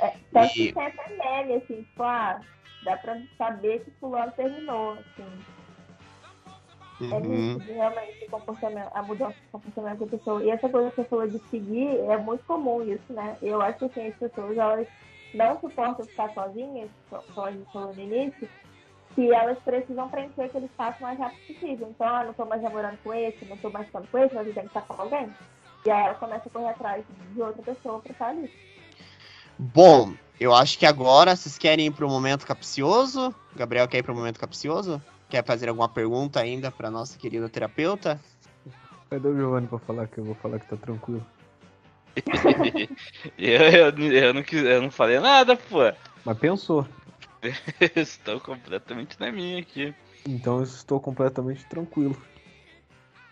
É, tanto E- que tem até meme, assim, tipo, ah, dá pra saber que fulano terminou, assim. É Uhum. nítido, realmente, o comportamento, a mudança de comportamento da pessoa. E essa coisa que você falou de seguir, é muito comum isso, né? Eu acho que assim, as pessoas, elas não suportam ficar sozinhas, co- como a gente falou no início, que elas precisam preencher aquele espaço o mais rápido possível. Então, ah, não tô mais namorando com esse, não tô mais ficando com esse, mas eu tenho que estar com alguém. E aí ela começa a correr atrás de outra pessoa pra estar ali. Bom, eu acho que agora vocês querem ir pro momento capcioso. Gabriel quer ir pro momento capcioso? Quer fazer alguma pergunta ainda pra nossa querida terapeuta? Cadê o Giovanni pra falar que eu vou falar que tá tranquilo? eu, eu, eu, não quis, eu não falei nada, pô. Mas pensou. Estou completamente na minha aqui. Então eu estou completamente tranquilo.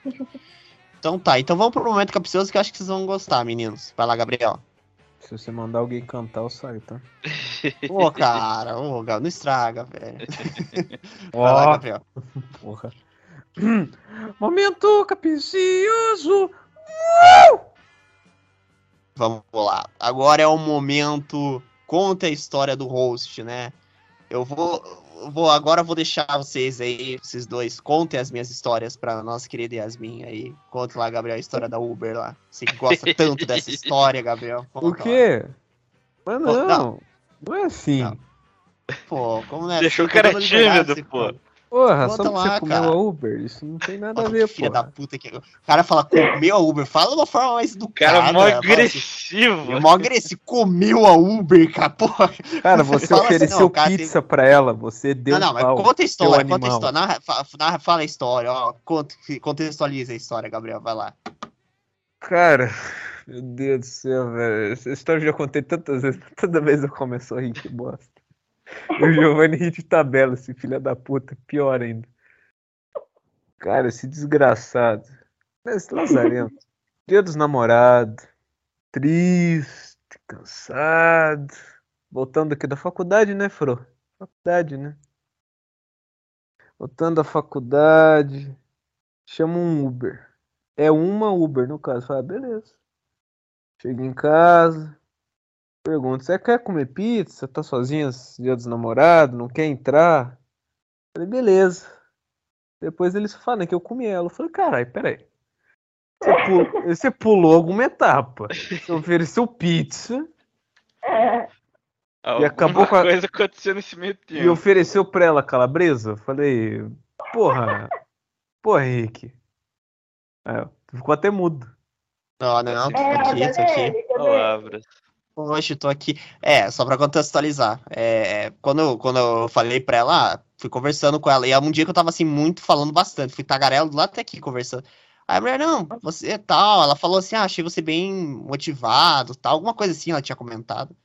Então tá, então vamos pro momento capcioso que eu acho que vocês vão gostar, meninos. Vai lá, Gabriel. Se você mandar alguém cantar, eu saio, tá? Ô, cara, ô, não estraga, velho. Vai lá, Ó, Gabriel. porra. Momento capicioso! Vamos lá. Agora é o momento. Conta a história do host, né? Eu vou. vou agora eu vou deixar vocês aí, vocês dois, contem as minhas histórias pra nossa querida Yasmin aí. Conte lá, Gabriel, a história da Uber lá. Você que gosta tanto dessa história, Gabriel. O Conta lá. quê? Mas Pô, não, não. não, é assim. Não. Pô, como não é? Deixou Você o cara conta tímido, pô. conta. Porra, Conta só porque lá, você comeu cara. a Uber? Isso não tem nada a ver, filha da puta que. O cara fala, comeu a Uber. Fala de uma forma mais educada. Cara, mó assim, agressivo. É mó agressivo. Comeu a Uber, cara. Porra. Cara, você Fala assim, ofereceu não, cara, pizza pra ela, você deu não, não, mas conta a história, conta a história. Narra, fa- narra- fala a história, ó. Conta, contextualiza a história, Gabriel. Vai lá. Cara, meu Deus do céu, velho. Essa história eu já contei tantas vezes, toda vez eu começo a rir, que bosta. E o Giovanni de tabela, esse filho da puta, pior ainda. Cara, esse desgraçado. Esse lazarento. Dia dos namorados. Triste, cansado. Voltando aqui da faculdade, né, Fro? Faculdade, né? Voltando da faculdade. Chama um Uber. É uma Uber, no caso. Fala, beleza. Chega em casa. Pergunta, você quer comer pizza? Tá sozinha dia dos namorados? Não quer entrar? Falei, beleza. Depois eles falam que eu comi ela. Eu falei, caralho, peraí. Você pulou, você pulou alguma etapa. Você ofereceu pizza É, Alguma acabou com a- coisa aconteceu nesse meio e tempo. ofereceu pra ela calabresa. Eu Falei, porra. Porra, Henrique. Aí, ficou até mudo. Não, não, tô é, aqui, tô cadê aqui. Cadê ele? Palavras. Hoje tô aqui. É, só pra contextualizar. É, quando, quando eu falei pra ela, ah, fui conversando com ela. E é um dia que eu tava assim, muito falando bastante. Fui tagarelo lá até aqui conversando. Aí a mulher, não, você tal. Ela falou assim, ah, achei você bem motivado, tal. Alguma coisa assim ela tinha comentado.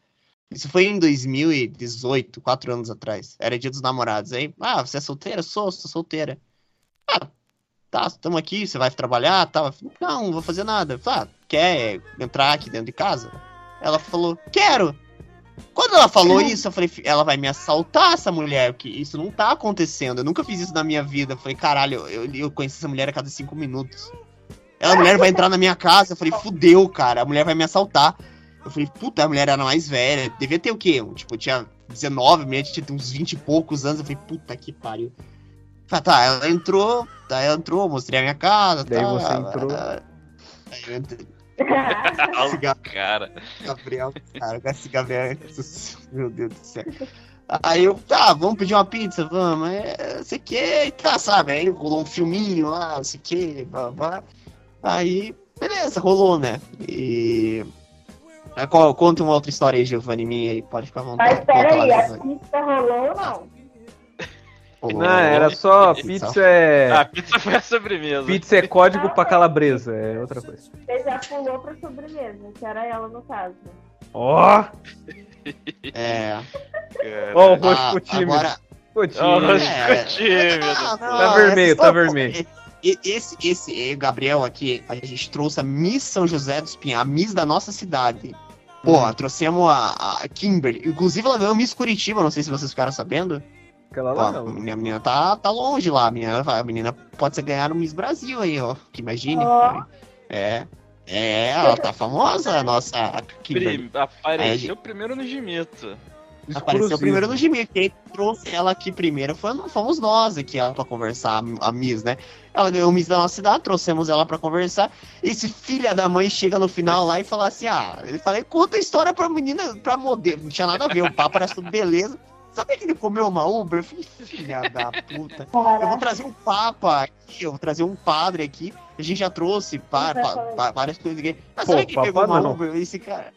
Isso foi em 2018, quatro anos atrás. Era dia dos namorados. Aí, ah, você é solteira? Sou, sou solteira. Ah, tá, estamos aqui, você vai trabalhar? Tal. Não, não vou fazer nada. Ah, quer entrar aqui dentro de casa? Ela falou, quero. Quando ela falou isso, eu falei, "Fi- ela vai me assaltar, essa mulher, porque isso não tá acontecendo. Eu nunca fiz isso na minha vida. Eu falei, caralho, eu, eu conheci essa mulher a cada cinco minutos. Ela, a mulher vai entrar na minha casa. Eu falei, fudeu, cara, a mulher vai me assaltar. Eu falei, puta, a mulher era mais velha. Devia ter o quê? Tipo, tinha 19, a mulher tinha uns 20 e poucos anos. Eu falei, puta que pariu. Falei, tá, ela entrou, tá, ela entrou, mostrei a minha casa. Daí tá, você entrou. Aí eu o cara. Gabriel, cara, esse Gabriel, meu Deus do céu. Aí eu, tá, vamos pedir uma pizza, vamos. É, sei que, tá, sabe? Aí rolou um filminho lá, não sei que, blá, blá. Aí, beleza, rolou, né? E. Aí, qual- Conta uma outra história aí, Giovanni, minha aí, pode ficar à vontade. Mas pera Conta aí, lá, a pizza rolou ou não? Não, era só Pizza. pizza é. Ah, pizza foi a sobremesa. Pizza é código pra calabresa, é outra coisa. Você já pulou pra sobremesa, que era ela no caso. Ó! É. Ó, o rosto ficou agora, Ficou Ó, o tímido. rosto É. ficou tímido. Não, Tá vermelho, tá vermelho. E- Esse, esse Gabriel aqui, a gente trouxe a Miss São José dos Pinhais, a Miss da nossa cidade. Porra, Hum. trouxemos a, a Kimber. Inclusive, ela ganhou Miss Curitiba, não sei se vocês ficaram sabendo. Aquela lá a não. menina, a menina tá, tá longe lá. A menina, vai- a menina pode ser ganhar o Miss Brasil aí, ó. Que imagine. Ó. É. É, ela tá famosa, a nossa Kimber. Prim- Apareceu primeiro no Gimito. Apareceu primeiro no Gmail. Quem trouxe ela aqui primeiro foi, fomos nós aqui ela pra conversar, a Miss, né? Ela ganhou o Miss da nossa cidade, trouxemos ela pra conversar. Esse filha da mãe chega no final lá e fala assim: ah, ele falei, conta a história pra menina, pra modelo. Não tinha nada a ver, o papo era tudo beleza. Sabe que ele comeu uma Uber? Eu falei, filha da puta. Eu vou trazer um papa aqui, eu vou trazer um padre aqui. A gente já trouxe pa- pa- pa- várias coisas aqui. Mas Pô, sabe quem papa pegou uma não. Uber? Esse cara.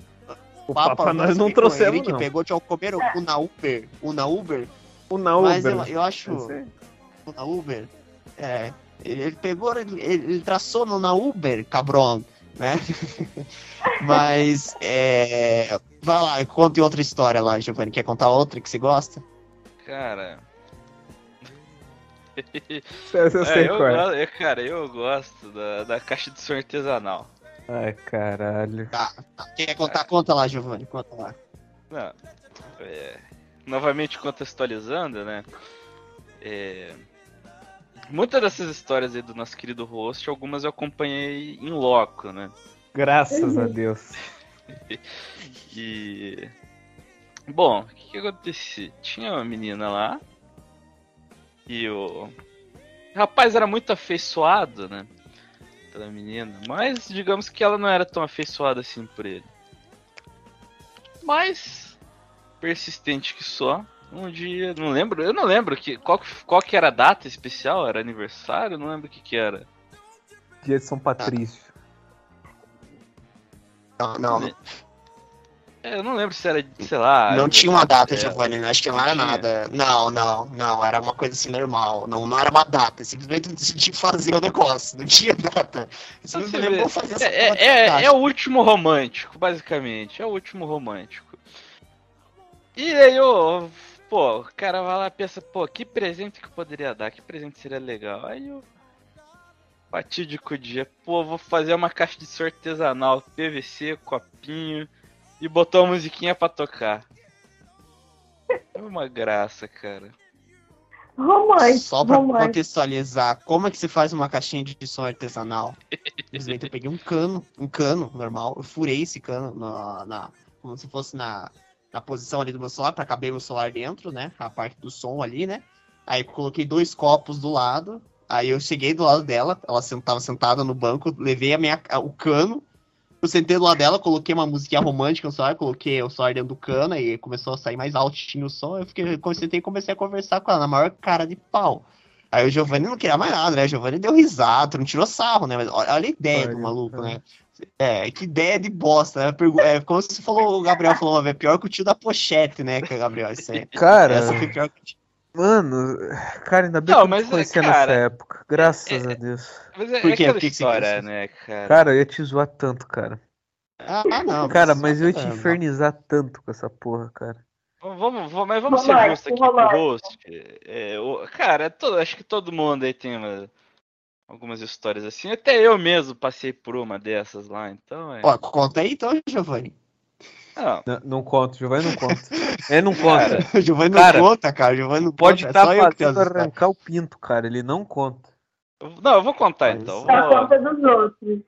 O Papa nós não Ele trouxemos, que não. pegou, tinha comer o na Uber. O na Uber. O na Mas Uber. eu, eu acho. Eu sei. O na Uber. É. Ele, ele pegou, ele, ele traçou no na Uber, cabrão. Né? Mas. É. Vai lá, conte outra história lá, Giovanni. Quer contar outra que você gosta? Cara. Eu, eu É, sei eu qual é. gosto- eu- cara, eu gosto da, da caixa de som artesanal. Ai, caralho. Tá. Quer contar? Conta lá, Giovanni. Conta lá. Não, é, novamente contextualizando, né? É, muitas dessas histórias aí do nosso querido host, algumas eu acompanhei em loco, né? Graças a Deus. E. Bom, o que, que acontecia? Tinha uma menina lá. E o. o rapaz era muito afeiçoado, né? Pela menina. Mas digamos que ela não era tão afeiçoada assim por ele. Mas. Persistente que só. Um dia. Não lembro. Eu não lembro que, qual, que- qual que era a data especial. Era aniversário? Não lembro o que, que era. Dia de São Patrício. Não, não, É, eu não lembro se era, sei lá. não tinha uma data, dela. Giovanni. Acho que não era Tinha. nada. Não, não, não. Era uma coisa assim normal. Não, não era uma data. Simplesmente que fazer o negócio. Não tinha data. Você Simplesmente vou fazer essa É, é, é, é o último romântico, basicamente. É o último romântico. E aí, ô, pô, o cara vai lá e pensa, pô, que presente que eu poderia dar? Que presente seria legal? Aí o fatídico dia, pô, vou fazer uma caixa de som artesanal, PVC, copinho, e botar uma musiquinha pra tocar. É uma graça, cara. romântico, Só pra romântico. contextualizar, como é que se faz uma caixinha de som artesanal? Simplesmente eu peguei um cano, um cano normal, eu furei esse cano na, na- como se fosse na, na posição ali do meu celular, pra caber meu celular dentro, né? A parte do som ali, né? Aí coloquei dois copos do lado, aí eu cheguei do lado dela, ela sentava sentada no banco, levei a minha, o cano, eu sentei do lado dela, coloquei uma musiquinha romântica no celular, coloquei o celular dentro do cano, e começou a sair mais altinho o som, eu fiquei, eu sentei e comecei a conversar com ela, na maior cara de pau. Aí o Giovanni não queria mais nada, né? O Giovanni deu risada, não tirou sarro, né? Mas olha, olha a ideia do Olha, maluco, cara. né? É, que ideia de bosta, né? Pergu- É, como você falou, o Gabriel falou uma vez, pior que o tio da pochete, né, que é Gabriel? Isso aí. Cara, Essa foi pior que o tio. Mano, cara, ainda bem Não, que eu te conhecia cara, nessa época. Graças a Deus. Mas é, Por é quê? aquela Por que que você história, quis? né, cara? Cara, eu ia te zoar tanto, cara. Ah, ah, não. Cara, mas eu ia te infernizar tanto com essa porra, cara. Vamos, vamos, mas vamos ser justos aqui pro romântico. host. É, o- cara, é todo- acho que todo mundo aí tem uma- algumas histórias assim. Até eu mesmo passei por uma dessas lá, então é. Ó, conta aí então, Giovanni. Não, Não, não conta, Giovanni não conta. É, não conta. Giovanni não Cara, conta, cara. Giovanni não Pode conta. estar é eu que tenho fazendo arrancar o pinto, cara. Ele não conta. eu- não, eu vou contar Mas- então. Dá Vou, conta dos outros.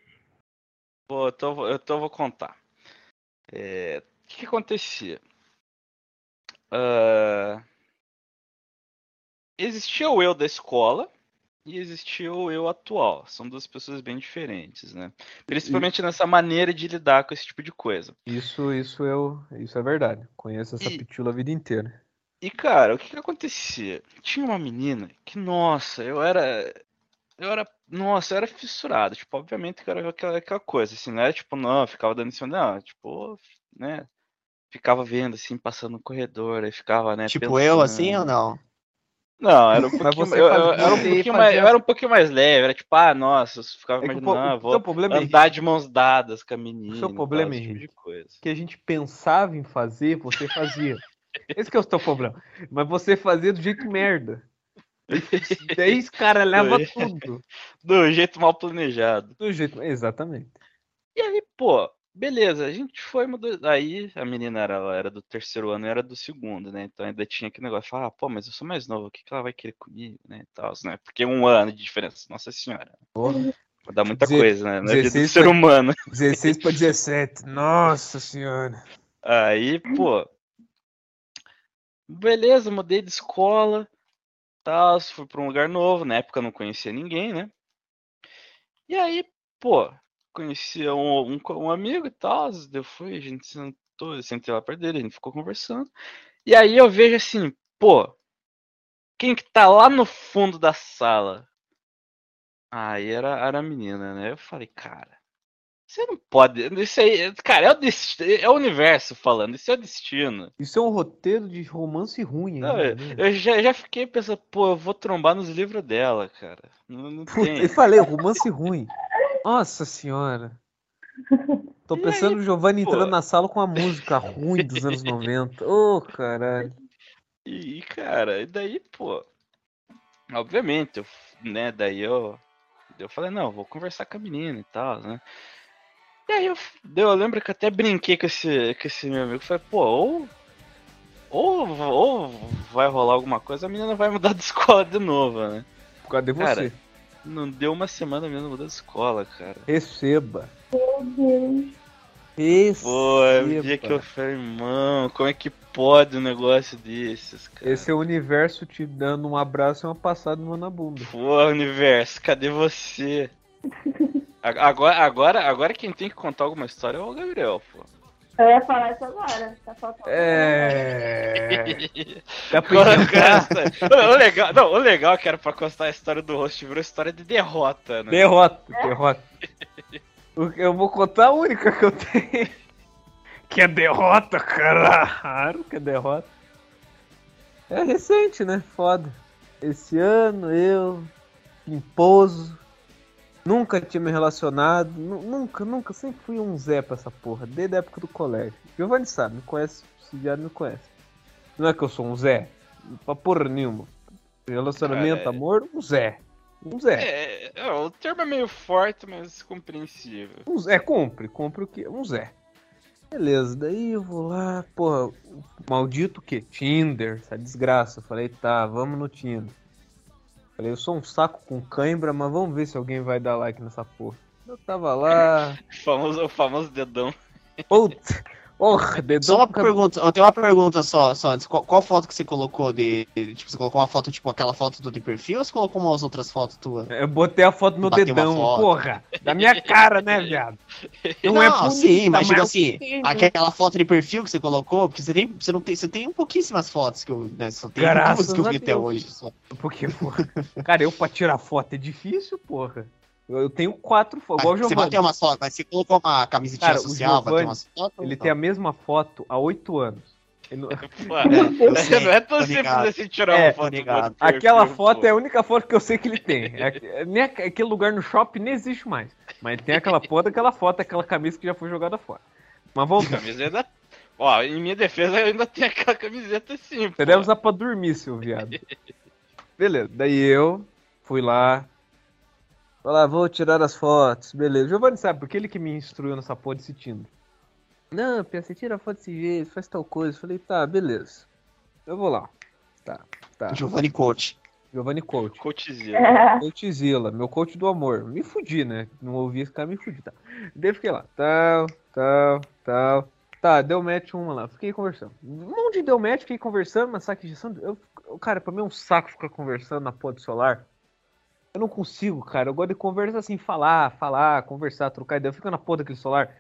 vou, então, vou- então eu vou contar. É, O que, que acontecia? Ah, existia o eu da escola e existia o eu atual. São duas pessoas bem diferentes, né? Principalmente nessa maneira de lidar com esse tipo de coisa. Isso, isso eu, isso é verdade. Conheço essa E- pitula a vida inteira. E, cara, o que que acontecia? Tinha uma menina que, nossa, eu era. Eu era. Nossa, eu era fissurado. Tipo, obviamente que era aquela, aquela coisa, assim, não era tipo, não, eu ficava dando em cima, não, tipo, né? Ficava vendo, assim, passando no corredor, aí ficava, né? Tipo eu, assim, pensando. ou não? Não, era um pouquinho, eu, eu- era um pouquinho mais, eu era um pouquinho mais leve, era tipo, ah, nossa, eu ficava É que o imaginando, ah, o vou problema é andar de mãos dadas com a menina. e tal, problema, esse tipo Henrique, de coisa. que a gente pensava em fazer, você fazia. Esse que é o seu problema. Mas você fazia do jeito merda. Daí os caras levam tudo. Do jeito mal planejado. Do jeito. Exatamente. E aí, pô, beleza, a gente foi mudou. Aí a menina era, ela era do terceiro ano e era do segundo, né? Então ainda tinha aquele negócio, falar, ah, pô, mas eu sou mais novo, o que, que ela vai querer comigo, né? Tal, né? Porque um ano de diferença, nossa senhora. Porra. Dá muita Deze- coisa, né? Na vida do 16 ser pra- humano. 16 pra 17. Nossa senhora. Aí, pô. Beleza, mudei de escola. Tal, fui pra um lugar novo. Na época eu não conhecia ninguém, né? E aí, pô, conhecia um, um, um amigo e tal. Eu fui, a gente sentou, eu sentei lá perto dele, a gente ficou conversando. E aí eu vejo assim, pô, quem que tá lá no fundo da sala? Aí era, era a menina, né? Eu falei, cara, você não pode. Isso aí, cara, é o, destino, é o universo falando, isso é o destino. Isso é um roteiro de romance ruim. Não, né? Eu já, já fiquei pensando, pô, eu vou trombar nos livros dela, cara. Não, não Puta, tem. eu falei, romance ruim. Nossa senhora. Tô pensando no Giovanni pô? entrando na sala com a música ruim dos anos 90. Ô, caralho. E, cara, e daí, pô. Obviamente, eu, né, daí eu. Eu falei, não, vou conversar com a menina e tal, né? E aí eu, eu lembro que até brinquei com esse, com esse meu amigo. Falei, pô, ou, ou. Ou vai rolar alguma coisa, a menina vai mudar de escola de novo, né? Por causa de você. Cara, Não deu uma semana a menina mudou de escola, cara. Receba. Meu Deus. Receba. Pô, é o dia que eu falei, irmão, como é que pode um negócio desses, cara? Esse é o universo te dando um abraço e uma passada numa na bunda. Pô, universo, cadê você? Agora, agora, agora quem tem que contar alguma história é o Gabriel, pô. Eu ia falar isso agora. Tá faltando. É. Dá pra Qual é a inventar. história? o, legal, não, o legal é que era pra contar a história do host virou história de derrota, né? Derrota, derrota. O que Eu vou contar a única que eu tenho. Que é derrota, caralho. Que é derrota. É recente, né? Foda. Esse ano eu, pimposo, nunca tinha me relacionado. nu- Nunca, nunca. Sempre fui um Zé pra essa porra. Desde a época do colégio. Giovanni sabe, me conhece. Esse viado me conhece. Não é que eu sou um Zé. Pra porra nenhuma. Relacionamento, Cara, é- amor, um Zé. Um Zé. É, é, o termo é meio forte, mas compreensível. Um Zé, compre, compre o quê? Um Zé. Beleza, daí eu vou lá, porra, maldito o quê? Tinder, essa desgraça. Eu falei, tá, vamos no Tinder. Falei, eu sou um saco com cãibra, mas vamos ver se alguém vai dar like nessa porra. Eu tava lá, O famoso, o famoso dedão. puta, porra, dedão Só uma pergunta, eu tenho uma pergunta só, só antes. Qual, qual foto que você colocou de. de- Tipo, você colocou uma foto, tipo, aquela foto do de perfil ou você colocou umas outras fotos tuas? Eu botei a foto no meu dedão, porra, da minha cara, né, viado? Não, Não, é bonita, sim, mas tipo assim, aquela foto de perfil que você colocou, porque você tem, você não tem, você tem pouquíssimas fotos que eu, né, só tem Graças duas que eu vi até hoje. Só. Porque, porra, cara, eu pra tirar foto é difícil, porra. Eu tenho quatro fotos, igual o Mas você Giovanni. bateu umas fotos, mas você colocou uma camisetinha Cara, social, bateu Giovanni, umas fotos? Ele Não. tem a mesma foto há oito anos. Não- sei, não é tão simples assim tirar É, uma foto tô ligado. Aquela pô. foto é a única foto que eu sei que ele tem. É, nem aque- aquele lugar no shopping nem existe mais. Mas tem aquela foto, aquela foto, aquela camisa que já foi jogada fora. Mas vamos. Camisa ainda. Ó, em minha defesa eu ainda tenho aquela camiseta assim. Você deve usar pra dormir, seu viado. Beleza, daí eu fui lá. Falei, ah, vou tirar as fotos. Beleza. Giovanni sabe, porque ele que me instruiu nessa porra desse Tinder. Não, Pia, você tira a foto desse jeito, faz tal coisa. Eu Falei, tá, beleza. Eu vou lá. Tá, tá. Giovanni Coach. Giovanni Coach. Coachzilla. Coachzilla, meu coach do amor. Me fudi, né? Não ouvi esse cara, me fudi, tá? Daí fiquei lá, tal, tal, tal. Tá, deu match uma lá, fiquei conversando. Um monte de deu match, fiquei conversando, mas saque de eu- cara, pra mim é um saco ficar conversando na porra do celular. Eu não consigo, cara. Eu gosto de conversar assim, falar, falar, conversar, trocar ideia. Eu fico na porra daquele celular.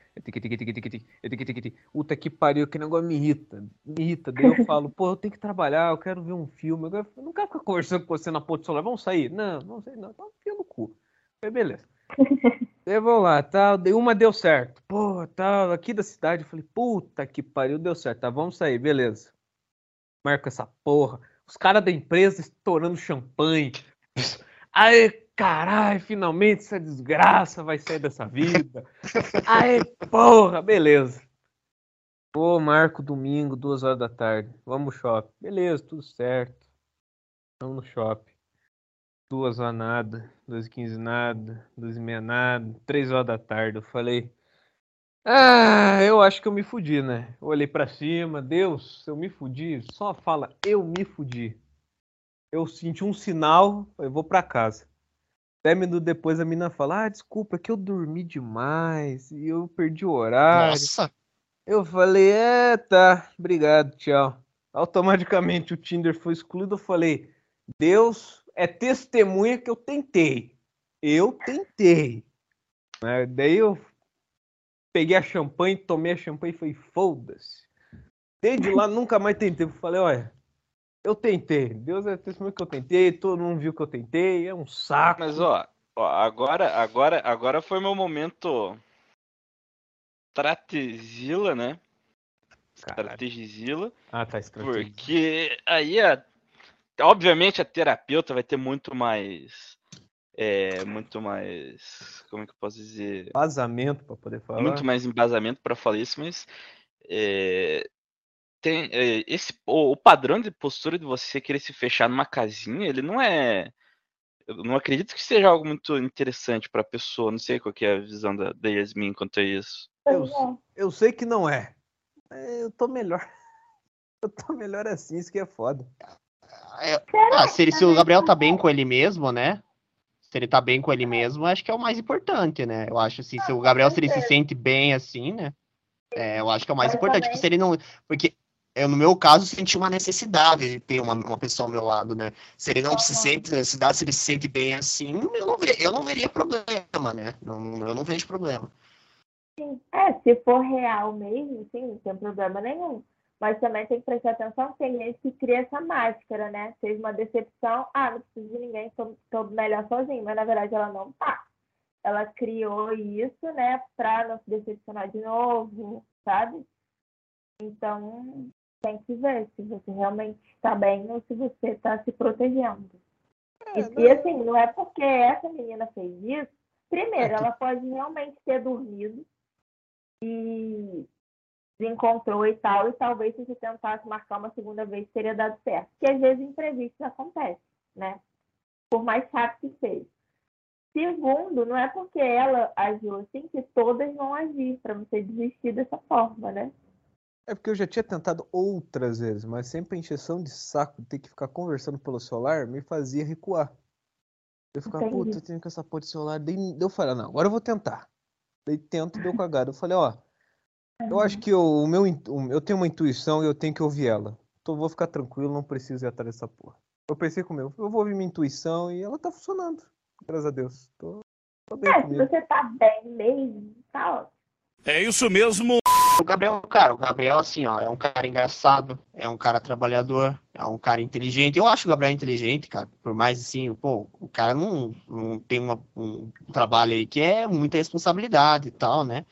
Puta que pariu, que negócio me irrita. Me irrita. Daí eu falo, pô, eu tenho que trabalhar, eu quero ver um filme. Eu não quero ficar conversando com você na porra do celular. Vamos sair? Não, não sei, não. Tá um no cu. Falei, beleza. Daí vamos lá, tal. Tá, uma deu certo. Pô, tal, tá, aqui da cidade. Eu falei, puta que pariu, deu certo. Tá, vamos sair, beleza. Marco essa porra. Os caras da empresa estourando champanhe. Aí, caralho, finalmente essa desgraça vai sair dessa vida. Aí, porra, beleza. Pô, marco domingo, duas horas da tarde. Vamos no shopping. Beleza, tudo certo. Vamos no shopping. Duas horas nada, duas e quinze nada, duas e meia nada, três horas da tarde. Eu falei, ah, eu acho que eu me fudi, né? Olhei para cima, Deus, eu me fudi. Só fala, eu me fudi. Eu senti um sinal, eu vou para casa. Dez minutos depois a mina fala: Ah, desculpa, é que eu dormi demais e eu perdi o horário. Nossa! Eu falei: É, tá, obrigado, tchau. Automaticamente o Tinder foi excluído. Eu falei: Deus é testemunha que eu tentei. Eu tentei. Né? Daí eu peguei a champanhe, tomei a champanhe e falei: Foda-se. Desde lá nunca mais tentei. Eu falei: Olha, eu tentei. Deus é testemunho que eu tentei, todo mundo viu que eu tentei, é um saco. Mas ó, ó agora, agora, agora foi meu momento Stratezila, né? Strategizila. Ah, tá, Porque aí, a, obviamente, a terapeuta vai ter muito mais. É, muito mais. Como é que eu posso dizer? Embasamento para poder falar. Muito mais embasamento para falar isso, mas. É, tem é, esse o, o, padrão de postura de você querer se fechar numa casinha, ele não é eu não acredito que seja algo muito interessante para a pessoa. Não sei qual é a visão da, da Yasmin quanto a isso. Eu, eu sei que não é. Eu tô melhor. Eu tô melhor assim, isso que é foda. É, ah, se, ele, se o Gabriel tá bem com ele mesmo, né? Se ele tá bem com ele mesmo, acho que é o mais importante, né? Eu acho assim, se o Gabriel se ele se sente bem assim, né? É, eu acho que é o mais importante. Tipo, se ele não. Porque eu, no meu caso, senti uma necessidade de ter uma, uma pessoa ao meu lado, né? Se ele não se sente necessidade, se ele se sente bem assim, eu não, ver, eu não veria problema, né? Não, eu não vejo problema. Sim. É, se for real mesmo, sim, não tem problema nenhum. Mas também tem que prestar atenção que tem gente que cria essa máscara, né? Fez uma decepção, ah, não preciso de ninguém, tô, tô melhor sozinho. Mas na verdade ela não tá. Ela criou isso, né, pra não se decepcionar de novo, sabe? Então, tem que ver se você realmente está bem ou se você está se protegendo. É, e, e, assim, não é porque essa menina fez isso. Primeiro, é ela pode realmente ter dormido e se encontrou e tal, e talvez se você tentasse marcar uma segunda vez teria dado certo. Porque às vezes imprevistos acontecem, né? Por mais rápido que seja. Segundo, não é porque ela agiu assim que todas vão agir para você desistir dessa forma, né? É porque eu já tinha tentado outras vezes, mas sempre a encheção de saco de ter que ficar conversando pelo celular me fazia recuar. Eu ficava, puta, eu tenho que essa porra de celular. Daí eu falei, não, agora eu vou tentar. Daí tento e deu cagada. Eu falei, ó, eu acho que eu, o meu, eu tenho uma intuição e eu tenho que ouvir ela. Então eu vou ficar tranquilo, não preciso ir atrás dessa porra. Eu pensei comigo, eu vou ouvir minha intuição e ela tá funcionando. Graças a Deus. Tô, tô bem é, comigo. se você tá bem mesmo, tá ótimo. É isso mesmo. O Gabriel, cara, o Gabriel, assim, ó, é um cara engraçado, é um cara trabalhador, é um cara inteligente. Eu acho o Gabriel inteligente, cara. Por mais assim, pô, o cara não, não tem uma, um trabalho aí que é muita responsabilidade e tal, né?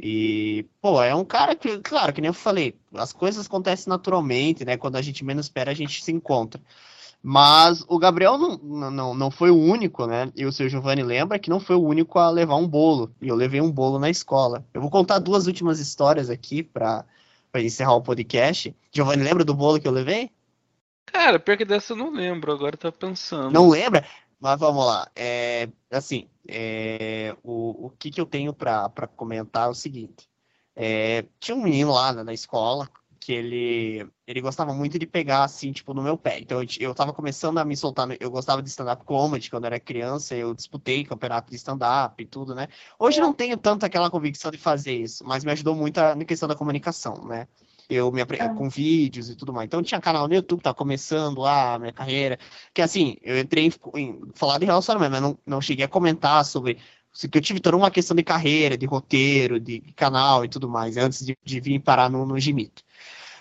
E, pô, é um cara que, claro, que nem eu falei, as coisas acontecem naturalmente, né? Quando a gente menos espera, a gente se encontra. Mas o Gabriel não, não, não foi o único, né? E o seu Giovanni lembra que não foi o único a levar um bolo. E eu levei um bolo na escola. Eu vou contar duas últimas histórias aqui para encerrar o podcast. Giovanni, lembra do bolo que eu levei? Cara, pior que dessa eu não lembro, agora tá pensando. Não lembra? Mas vamos lá. É, assim, é, o, o que, que eu tenho para comentar é o seguinte. É, tinha um menino lá na, na escola que ele, ele gostava muito de pegar, assim, tipo, no meu pé. Então, eu, eu tava começando a me soltar, eu gostava de stand-up comedy quando eu era criança, eu disputei campeonato de stand-up e tudo, né? Hoje não tenho tanto aquela convicção de fazer isso, mas me ajudou muito a, na questão da comunicação, né? Eu me apre... com vídeos e tudo mais. Então tinha canal no YouTube, tava começando lá a minha carreira. Que assim, eu entrei em, em falar de relacionamento, mas não, não cheguei a comentar sobre que eu tive toda uma questão de carreira, de roteiro, de canal e tudo mais, antes de, de vir parar no, no Gimito.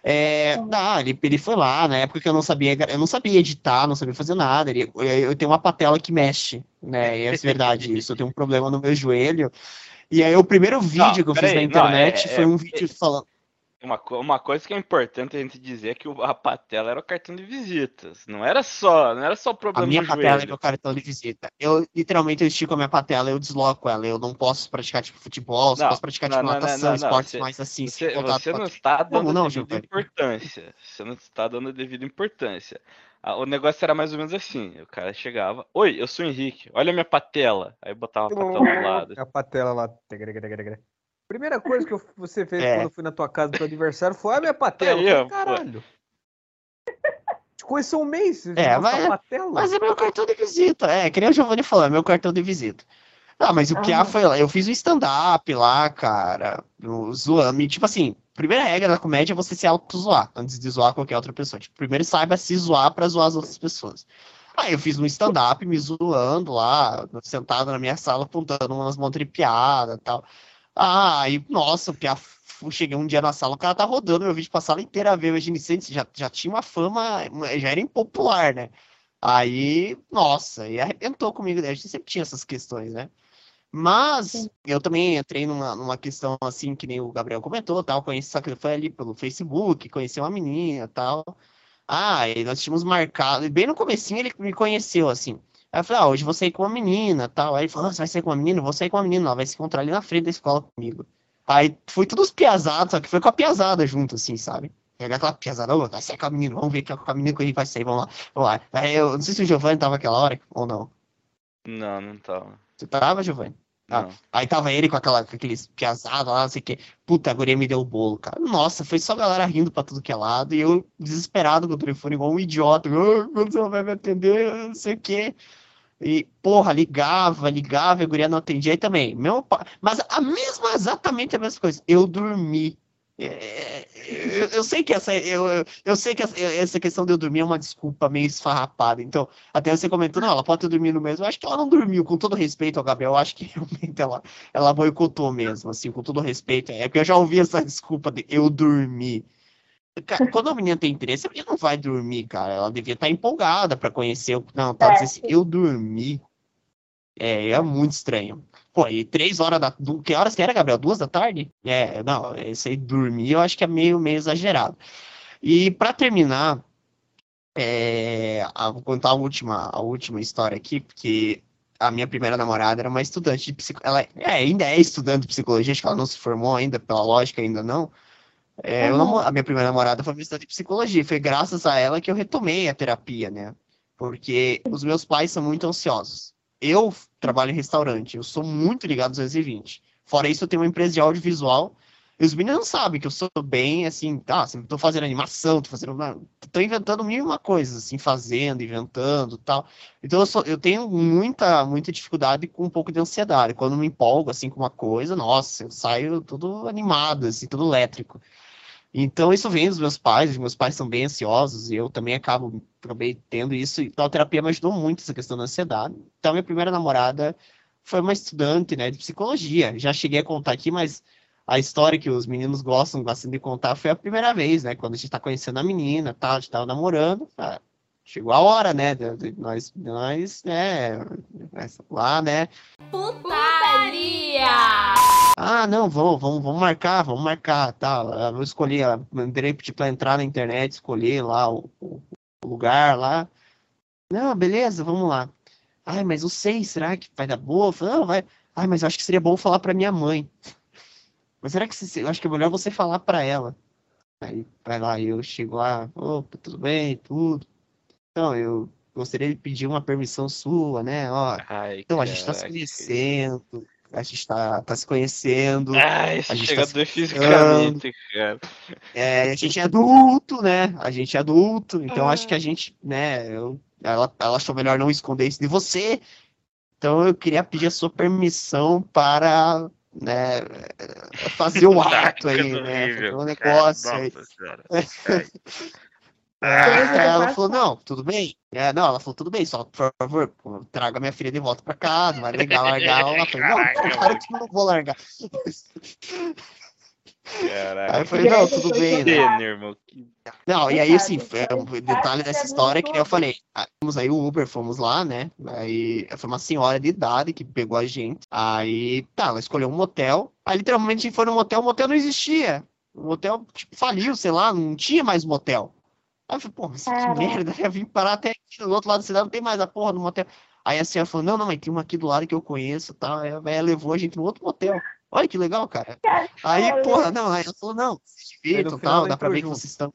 É, ah, ele, ele foi lá, na época que eu não sabia, eu não sabia editar, não sabia fazer nada. Ele, eu, tenho uma patela que mexe, né? E é verdade isso. Eu tenho um problema no meu joelho. E aí o primeiro vídeo não, que eu fiz aí, na internet não, é, foi um é, vídeo falando. Uma, uma coisa que é importante a gente dizer é que a patela era o cartão de visitas. Não era só, não era só o problema A minha patela é o cartão de visita. Eu literalmente eu estico a minha patela, eu desloco ela. Eu não posso praticar tipo futebol, não, posso praticar tipo não, natação, não, esportes você, mais assim. Você, você não está dando não, devida importância. Você não está dando devida importância. O negócio era mais ou menos assim: o cara chegava, oi, eu sou o Henrique, olha a minha patela. Aí botava a patela do lado. A patela lá. Primeira coisa que você fez é. quando eu fui na tua casa pro aniversário foi a minha patela. Aí, falei, Caralho. Te conheceu um mês. É, mas, patela. mas é meu cartão de visita. É, que nem o Giovanni falou, é meu cartão de visita. Ah, mas o ah. Piá foi lá. Eu fiz um stand-up lá, cara. Zoando. Tipo assim, primeira regra da comédia é você se auto-zoar antes de zoar qualquer outra pessoa. Tipo, primeiro saiba se zoar pra zoar as outras pessoas. Aí eu fiz um stand-up me zoando lá, sentado na minha sala, apontando umas montas de piada e tal. Ah, e nossa, porque a, cheguei um dia na sala, o cara tá rodando meu vídeo pra sala inteira ver. Imagina, já, já tinha uma fama, já era impopular, né? Aí, nossa, e arrebentou comigo. A gente sempre tinha essas questões, né? Mas Sim. eu também entrei numa, numa questão assim, que nem o Gabriel comentou, tal. Conheci, só que foi ali pelo Facebook, conheci uma menina tal. Ah, e nós tínhamos marcado, e bem no comecinho ele me conheceu, assim. Aí eu falei, ah, hoje vou sair com uma menina, tal. Aí ele falou, ah, você vai sair com uma menina? vou sair com uma menina, ela vai se encontrar ali na frente da escola comigo. Aí foi tudo os piazados, só que foi com a piazada junto, assim, sabe? Pegar aquela piazada, oh, vai sair com a menina, vamos ver que com a menina que a gente vai sair, vamos lá, vamos lá. Aí eu não sei se o Giovanni tava aquela hora ou não. Não, não tava. Você tava, Giovanni? Ah, aí tava ele com, aquela, com aqueles piazados lá, não sei o que. Puta, a guria me deu o bolo, cara. Nossa, foi só a galera rindo pra tudo que é lado. E eu desesperado com o telefone, igual um idiota. Oh, quando você vai me atender, não sei o que. E, porra, ligava, ligava, e a guria não atendia. Aí também, meu, mas a mesma, exatamente a mesma coisa. Eu dormi. É, eu, eu, sei que essa eu, eu sei que essa, essa, questão de eu dormir é uma desculpa meio esfarrapada. Então, até você comentou, não, ela pode ter dormido mesmo. Eu acho que ela não dormiu, com todo respeito ao Gabriel. Eu acho que realmente ela, ela boicotou mesmo, assim, com todo respeito. É porque eu já ouvi essa desculpa de eu dormir. Quando a menina tem interesse, a menina não vai dormir, cara. Ela devia estar empolgada para conhecer. Não, tá dizendo assim, eu dormi. É, é muito estranho. Pô, e três horas da. Que horas que era, Gabriel? Duas da tarde? É, não, esse aí dormir eu acho que é meio, meio exagerado. E para terminar, é, vou contar a última, a última história aqui, porque a minha primeira namorada era uma estudante de psicologia. Ela é, ainda é estudante de psicologia, acho que ela não se formou ainda, pela lógica ainda não. É, uhum. a minha primeira namorada foi uma estudante de psicologia. Foi graças a ela que eu retomei a terapia, né? Porque os meus pais são muito ansiosos eu trabalho em restaurante, eu sou muito ligado aos 220. Fora isso, eu tenho uma empresa de audiovisual. E os meninos não sabem que eu sou bem, assim, tá, assim, tô fazendo animação, tô fazendo. tô inventando mil uma coisas, assim, fazendo, inventando tal. Então eu, sou, eu tenho muita, muita dificuldade com um pouco de ansiedade. Quando me empolgo, assim, com uma coisa, nossa, eu saio todo animado, assim, todo elétrico. Então, isso vem dos meus pais, meus pais são bem ansiosos, e eu também acabo acabei tendo isso. Então, a terapia me ajudou muito essa questão da ansiedade. Então, minha primeira namorada foi uma estudante né, de psicologia. Já cheguei a contar aqui, mas a história que os meninos gostam bastante de contar foi a primeira vez, né? Quando a gente tá conhecendo a menina, tá, a gente tava namorando. Ah, chegou a hora, né? Nós, nós, né? Lá, né? Putaria! Ah, não, vamos, vamos, vamos marcar, vamos marcar, tá? Eu escolhi, entrei para entrar na internet, escolher lá o, o, lugar lá. Não, beleza, vamos lá. Ai, mas o seis, será que vai dar boa? Não, vai. Ai, mas eu acho que seria bom falar para minha mãe. Mas será que você, eu acho que é melhor você falar para ela? Aí vai lá, eu chego lá, opa, tudo bem, tudo. Então, eu gostaria de pedir uma permissão sua, né? Ó, Ai, então, a gente tá se conhecendo a gente está tá se conhecendo. Ah, esse a gente tá chegador tá fisicamente, cara. É, a gente é adulto, né? A gente é adulto, então ah. acho que a gente, né? Eu, ela, ela achou melhor não esconder isso de você. Então eu queria pedir a sua permissão para né, fazer o ato aí, né, fazer horrível, um cara. negócio aí. Nossa É, Coisa aí ela falou, não, tudo bem. É, não, ela falou, tudo bem, só por favor, pô, traga minha filha de volta pra casa, vai legal largar ela. Falou, não, claro que eu não vou largar. Aí Caraca. eu falei, não, tudo bem, né? Irmão. Não, e aí, assim, um detalhe dessa é história que eu falei. Ah, Fomos aí, o Uber, fomos lá, né? Aí foi uma senhora de idade que pegou a gente. Aí, tá, ela escolheu um motel. Aí, literalmente, a gente foi no motel, o motel não existia. O motel, tipo, faliu, sei lá, não tinha mais motel. Aí eu falei, pô, mas que merda, eu vim parar até aqui do outro lado da cidade, não tem mais a porra do motel. Aí a senhora falou, não, não, mas tem uma aqui do lado que eu conheço e tal. Aí a velha levou a gente no outro motel. Olha que legal, cara. Aí, porra, não, aí ela falou, não, se divirtam e tal, ela dá pra ver que junto. vocês estão.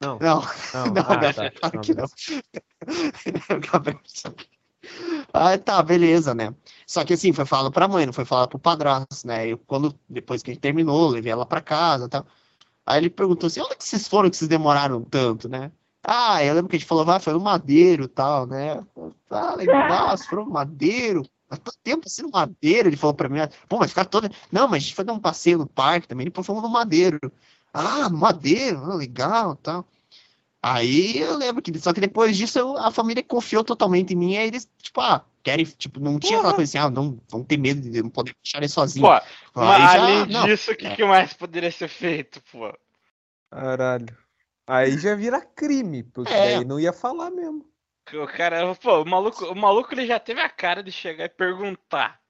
Não, Não, não. não, ah, não, tá. claro que não. Gabriel, Ah, tá, beleza, né? Só que assim, foi falado pra mãe, não foi falado pro padrasto, né? Eu, quando, depois que a gente terminou, levei ela pra casa e tal. Aí ele perguntou assim, onde que vocês foram que vocês demoraram tanto, né? Ah, eu lembro que a gente falou, vai, foi no Madeiro e tal, né? Ah, legal, vocês foram no Madeiro. Há tanto tempo assim no Madeiro, ele falou pra mim, pô, mas ficar todo. Não, mas a gente foi dar um passeio no parque também, depois fomos no Madeiro. Ah, no Madeiro, ah, legal tal. Aí eu lembro que, só que depois disso eu- a família confiou totalmente em mim, aí eles, tipo, ah, querem, tipo, não tinha aquela coisa assim, ah, não, vão ter medo de não poder deixar ele sozinho. Pô, Aí mas já- além não, disso, o que, que mais poderia ser feito, pô? Caralho. Aí já vira crime, porque É. daí não ia falar mesmo. O cara, pô, o maluco, o maluco ele já teve a cara de chegar e perguntar.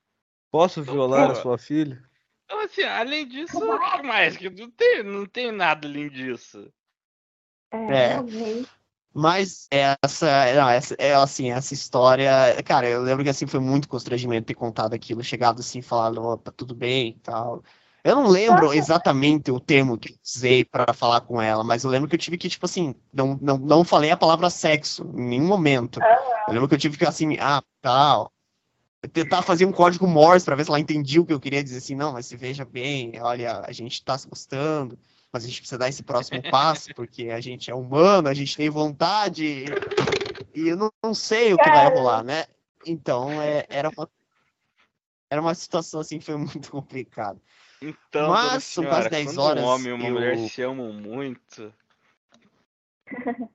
Posso violar Pô. a sua filha? Então, assim, além disso, o que mais? Que não tem, não tem nada além disso. É, É. Mas essa, não, essa, é assim, essa história, cara, eu lembro que assim foi muito constrangimento ter contado aquilo, chegado assim, falado, ó, tá tudo bem e tal. Eu não lembro exatamente o termo que eu usei pra falar com ela, mas eu lembro que eu tive que, tipo assim, não, não, não falei a palavra sexo em nenhum momento. Eu lembro que eu tive que, assim, ah, tal. Tentar fazer um código Morse pra ver se ela entendia o que eu queria dizer assim, não, mas se veja bem, olha, a gente tá se gostando, mas a gente precisa dar esse próximo passo, porque a gente é humano, a gente tem vontade, e eu não, não sei o que vai rolar, né? Então, é, era uma era uma situação assim que foi muito complicada. Então, Mas senhora, quase 10 quando horas, um homem e uma eu- mulher se amam muito,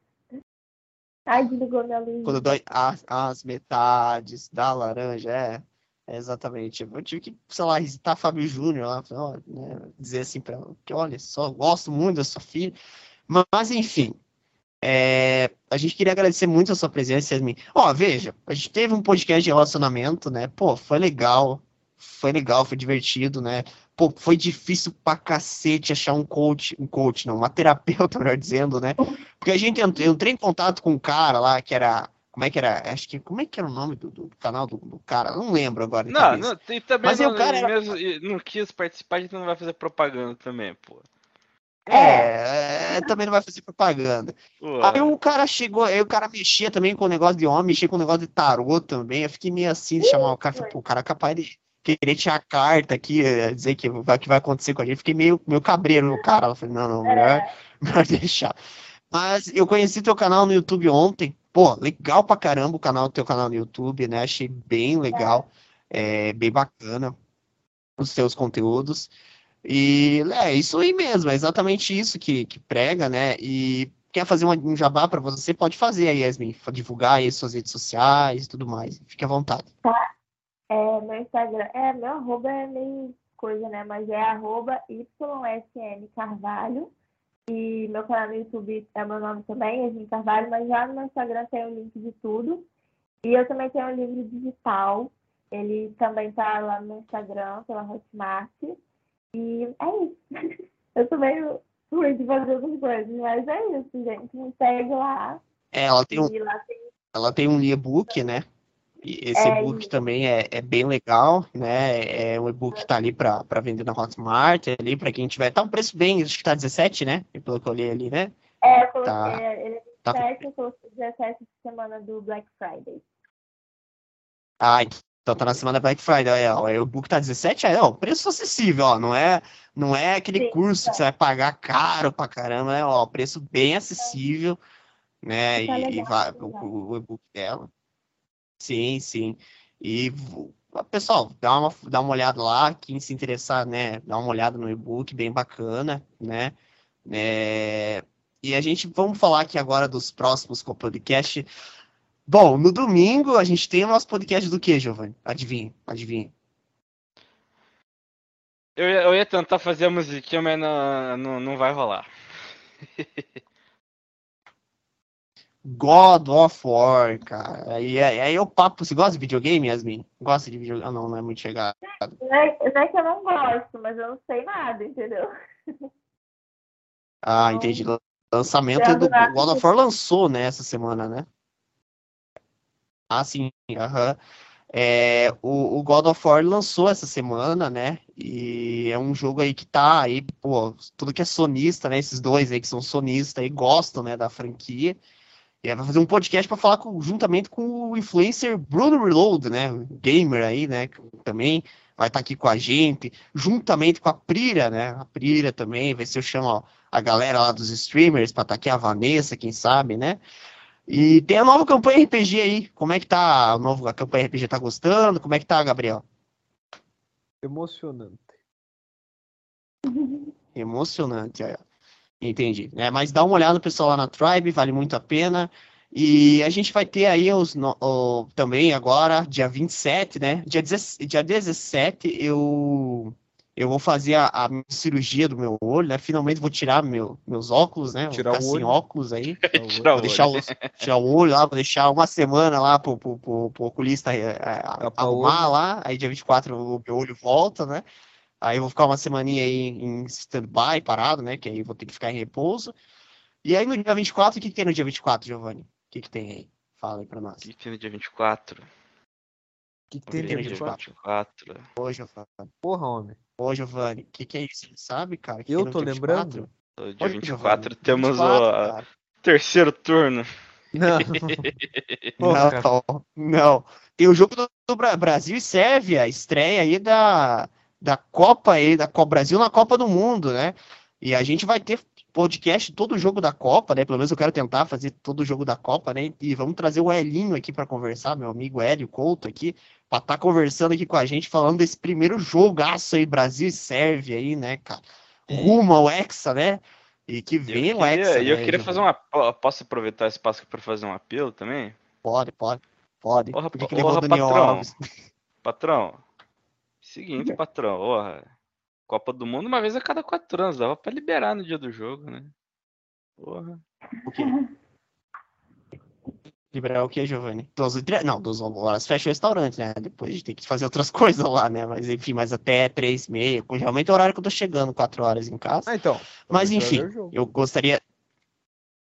Ai, desligou minha luz. Quando dói as, as metades da laranja, é, exatamente. Eu tive que, sei lá, visitar Fábio Júnior lá, né, dizer assim pra ela, que olha, só gosto muito da sua filha. Mas, enfim, é, a gente queria agradecer muito a sua presença, Yasmin. Ó, veja, a gente teve um podcast de relacionamento, né? Pô, foi legal, foi legal, foi divertido, né? Pô, foi difícil pra cacete achar um coach, um coach, não, uma terapeuta, melhor dizendo, né? Porque a gente eu entrei em contato com um cara lá que era. Como é que era? Acho que. Como é que era o nome do, do canal do, do cara? Não lembro agora. Não, não, e também Mas aí não, o cara era- mesmo, não quis participar, a gente não vai fazer propaganda também, pô. É, é, também não vai fazer propaganda. Pô, Aí o cara chegou, aí o cara mexia também com o negócio de homem, mexia com o negócio de tarô também. Eu fiquei meio assim de chamar o cara. Falei, pô, o cara é capaz de querer tirar a carta aqui, eh, dizer que vai, que vai acontecer com a gente. Fiquei meio, meio cabreiro no cara. Eu falei, não, não, melhor, melhor deixar. Mas eu conheci teu canal no YouTube ontem. Pô, legal pra caramba o canal, teu canal no YouTube, né? Achei bem legal, é, bem bacana os teus conteúdos. E é isso aí mesmo, é exatamente isso que, que prega, né? E quer fazer um jabá pra você, pode fazer aí, Yasmin, divulgar aí suas redes sociais e tudo mais. Fique à vontade. É, meu Instagram, é, meu arroba é meio coisa, né? Mas é arroba YSN Carvalho. E meu canal no YouTube é meu nome também, Yasmin Carvalho, mas já no meu Instagram tem o link de tudo. E eu também tenho um livro digital. Ele também tá lá no meu Instagram, pela Hotmart. E é isso. Eu sou meio ruim de fazer outras coisas, mas é isso, gente. Me segue lá. É, ela tem um, lá tem ela tem um e-book, né? E esse É, e-book também é, é bem legal, né? É um e-book que tá ali pra, pra vender na Hotmart, ali pra quem tiver. Tá um preço bem, acho que tá 17, né? Eu olhei ali, né? É, eu coloquei, Tá. ele é Tá. 27, eu coloquei 17 semana do Black Friday. Ah, então tá na semana Black Friday, aí, ó. O e-book tá 17, aí, ó, preço acessível, ó. Não é, não é aquele Sim, curso que você vai pagar caro pra caramba, né? Ó, preço bem acessível, né? Tá E, e legal, vai, tá o, o e-book dela. Sim, sim. E vo- pessoal, dá uma, dá uma olhada lá, quem se interessar, né, dá uma olhada no e-book, bem bacana, né? É, e a gente, vamos falar aqui agora dos próximos com o podcast. Bom, no domingo a gente tem o nosso podcast do que, Giovanni? Adivinha, adivinha. Eu ia, eu ia tentar fazer a musiquinha, mas não, não, não vai rolar. God of War, cara. Aí, aí, aí o papo. Você gosta de videogame, Yasmin? Gosta de videogame? Ah, não, não é muito chegado. Não é, não é que eu não gosto, mas eu não sei nada, entendeu? Ah, Não. entendi. Lançamento Grado do nada. God of War lançou, né, essa semana, né? Ah, sim, aham. É, o, o God of War lançou essa semana, né? E é um jogo aí que tá aí, pô, tudo que é sonista, né? Esses dois aí que são sonistas aí gostam, né, da franquia. Vai fazer um podcast para falar com- juntamente com o influencer Bruno Reload, né? Gamer aí, né? que Também vai estar aqui com a gente, juntamente com a Prira, né? A Prira também, ver se eu chamo ó, a galera lá dos streamers para estar aqui, a Vanessa, quem sabe, né? E tem a nova campanha RPG aí. Como é que tá a nova a campanha RPG? Tá gostando? Como é que tá, Gabriel? Emocionante. Emocionante, olha. Entendi. É, mas dá uma olhada pessoal lá na Tribe, vale muito a pena. E a gente vai ter aí os, o- também agora, dia 27, né? Dia, 17, dia 17 eu, eu vou fazer a, a cirurgia do meu olho, né? Finalmente vou tirar meu, meus óculos, né? Vou Tirar ficar o sem olho. óculos aí. Tirar Vou o deixar olho. o, tirar o olho lá, vou deixar uma semana lá pro, pro, pro, pro oculista é, Tapar o arrumar lá. Aí dia 24 o meu olho volta, né? Aí eu vou ficar uma semaninha aí em stand-by, parado, né? Que aí eu vou ter que ficar em repouso. E aí no dia 24, o que, que tem no dia 24, Giovanni? O que, que tem aí? Fala aí pra nós. O que tem no dia 24? O que, que tem no dia 24? 24? Ô, Giovanni. Porra, homem. Ô, Giovanni. O que, que é isso? Você sabe, cara? que Eu tô dia lembrando? No dia Ô, 24 Giovanni, temos 24, o terceiro turno. Não. Porra. Não, não. Tem o jogo do, do Bra- Brasil e Sérvia, estreia aí da, da Copa aí, da Copa Brasil na Copa do Mundo, né? E a gente vai ter podcast todo o jogo da Copa, né? Pelo menos eu quero tentar fazer todo o jogo da Copa, né? E vamos trazer o Elinho aqui para conversar, meu amigo Hélio Couto aqui, para estar conversando aqui com a gente, falando desse primeiro jogaço aí, Brasil e Sérvia aí, né, cara? Rumo ao Hexa, né? E que E vem eu o Hexa, e eu né, queria fazer uma. po- Posso aproveitar esse espaço aqui para fazer um apelo também? Pode, pode, pode. Porra, Por que, que porra, levou o Daniel patrão. Alves? Patrão, seguinte, patrão, porra. Copa do Mundo uma vez a cada quatro anos, dava pra liberar no dia do jogo, né? Porra. O quê? Liberar o quê, Giovanni? 12 e tre- Não, 12 horas fecha o restaurante, né? Depois a gente tem que fazer outras coisas lá, né? Mas enfim, mas até 3 e meia. Realmente é o horário que eu tô chegando, 4 horas em casa. Ah, então. Mas enfim, eu gostaria.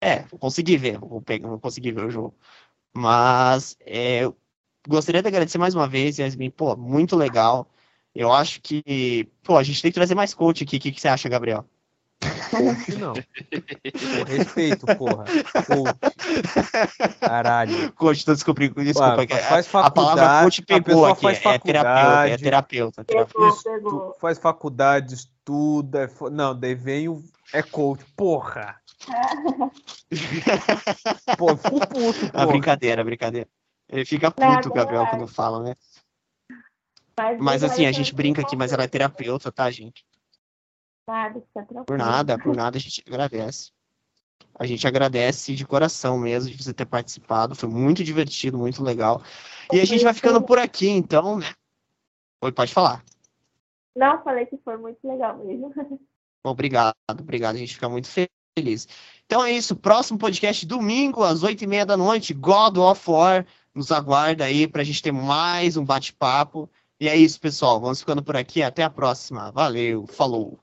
É, vou conseguir ver, vou, pegar, vou conseguir ver o jogo. Mas é, eu gostaria de agradecer mais uma vez, Yasmin. Pô, muito legal. Eu acho que, pô, a gente tem que trazer mais coach aqui. O que, que você acha, Gabriel? Coach não. Pô, respeito, porra. Coach. Caralho. Coach, tô descobrindo, desculpa. Ué, a- faz a palavra faculdade, coach a pegou aqui. faz É terapeuta, é faculdade. terapeuta. terapeuta. Faz faculdade, estuda. é Não, daí vem o. É coach. Porra. Pô, fico puto, Ah, porra. brincadeira, brincadeira. Ele fica puto, Gabriel, quando fala, né? Mas, Mas assim, a gente brinca aqui, mas ela é terapeuta, tá, gente? Nada, fica tranquilo. Por nada, por nada a gente agradece. A gente agradece de coração mesmo de você ter participado. Foi muito divertido, muito legal. E a gente vai ficando por aqui, então, né? Oi, pode falar. Não, falei que foi muito legal mesmo. Obrigado, obrigado. A gente fica muito feliz. Então é isso. Próximo podcast, domingo, às oito e meia da noite. God of War. Nos aguarda aí pra gente ter mais um bate-papo. E é isso, pessoal. Vamos ficando por aqui. Até a próxima. Valeu. Falou.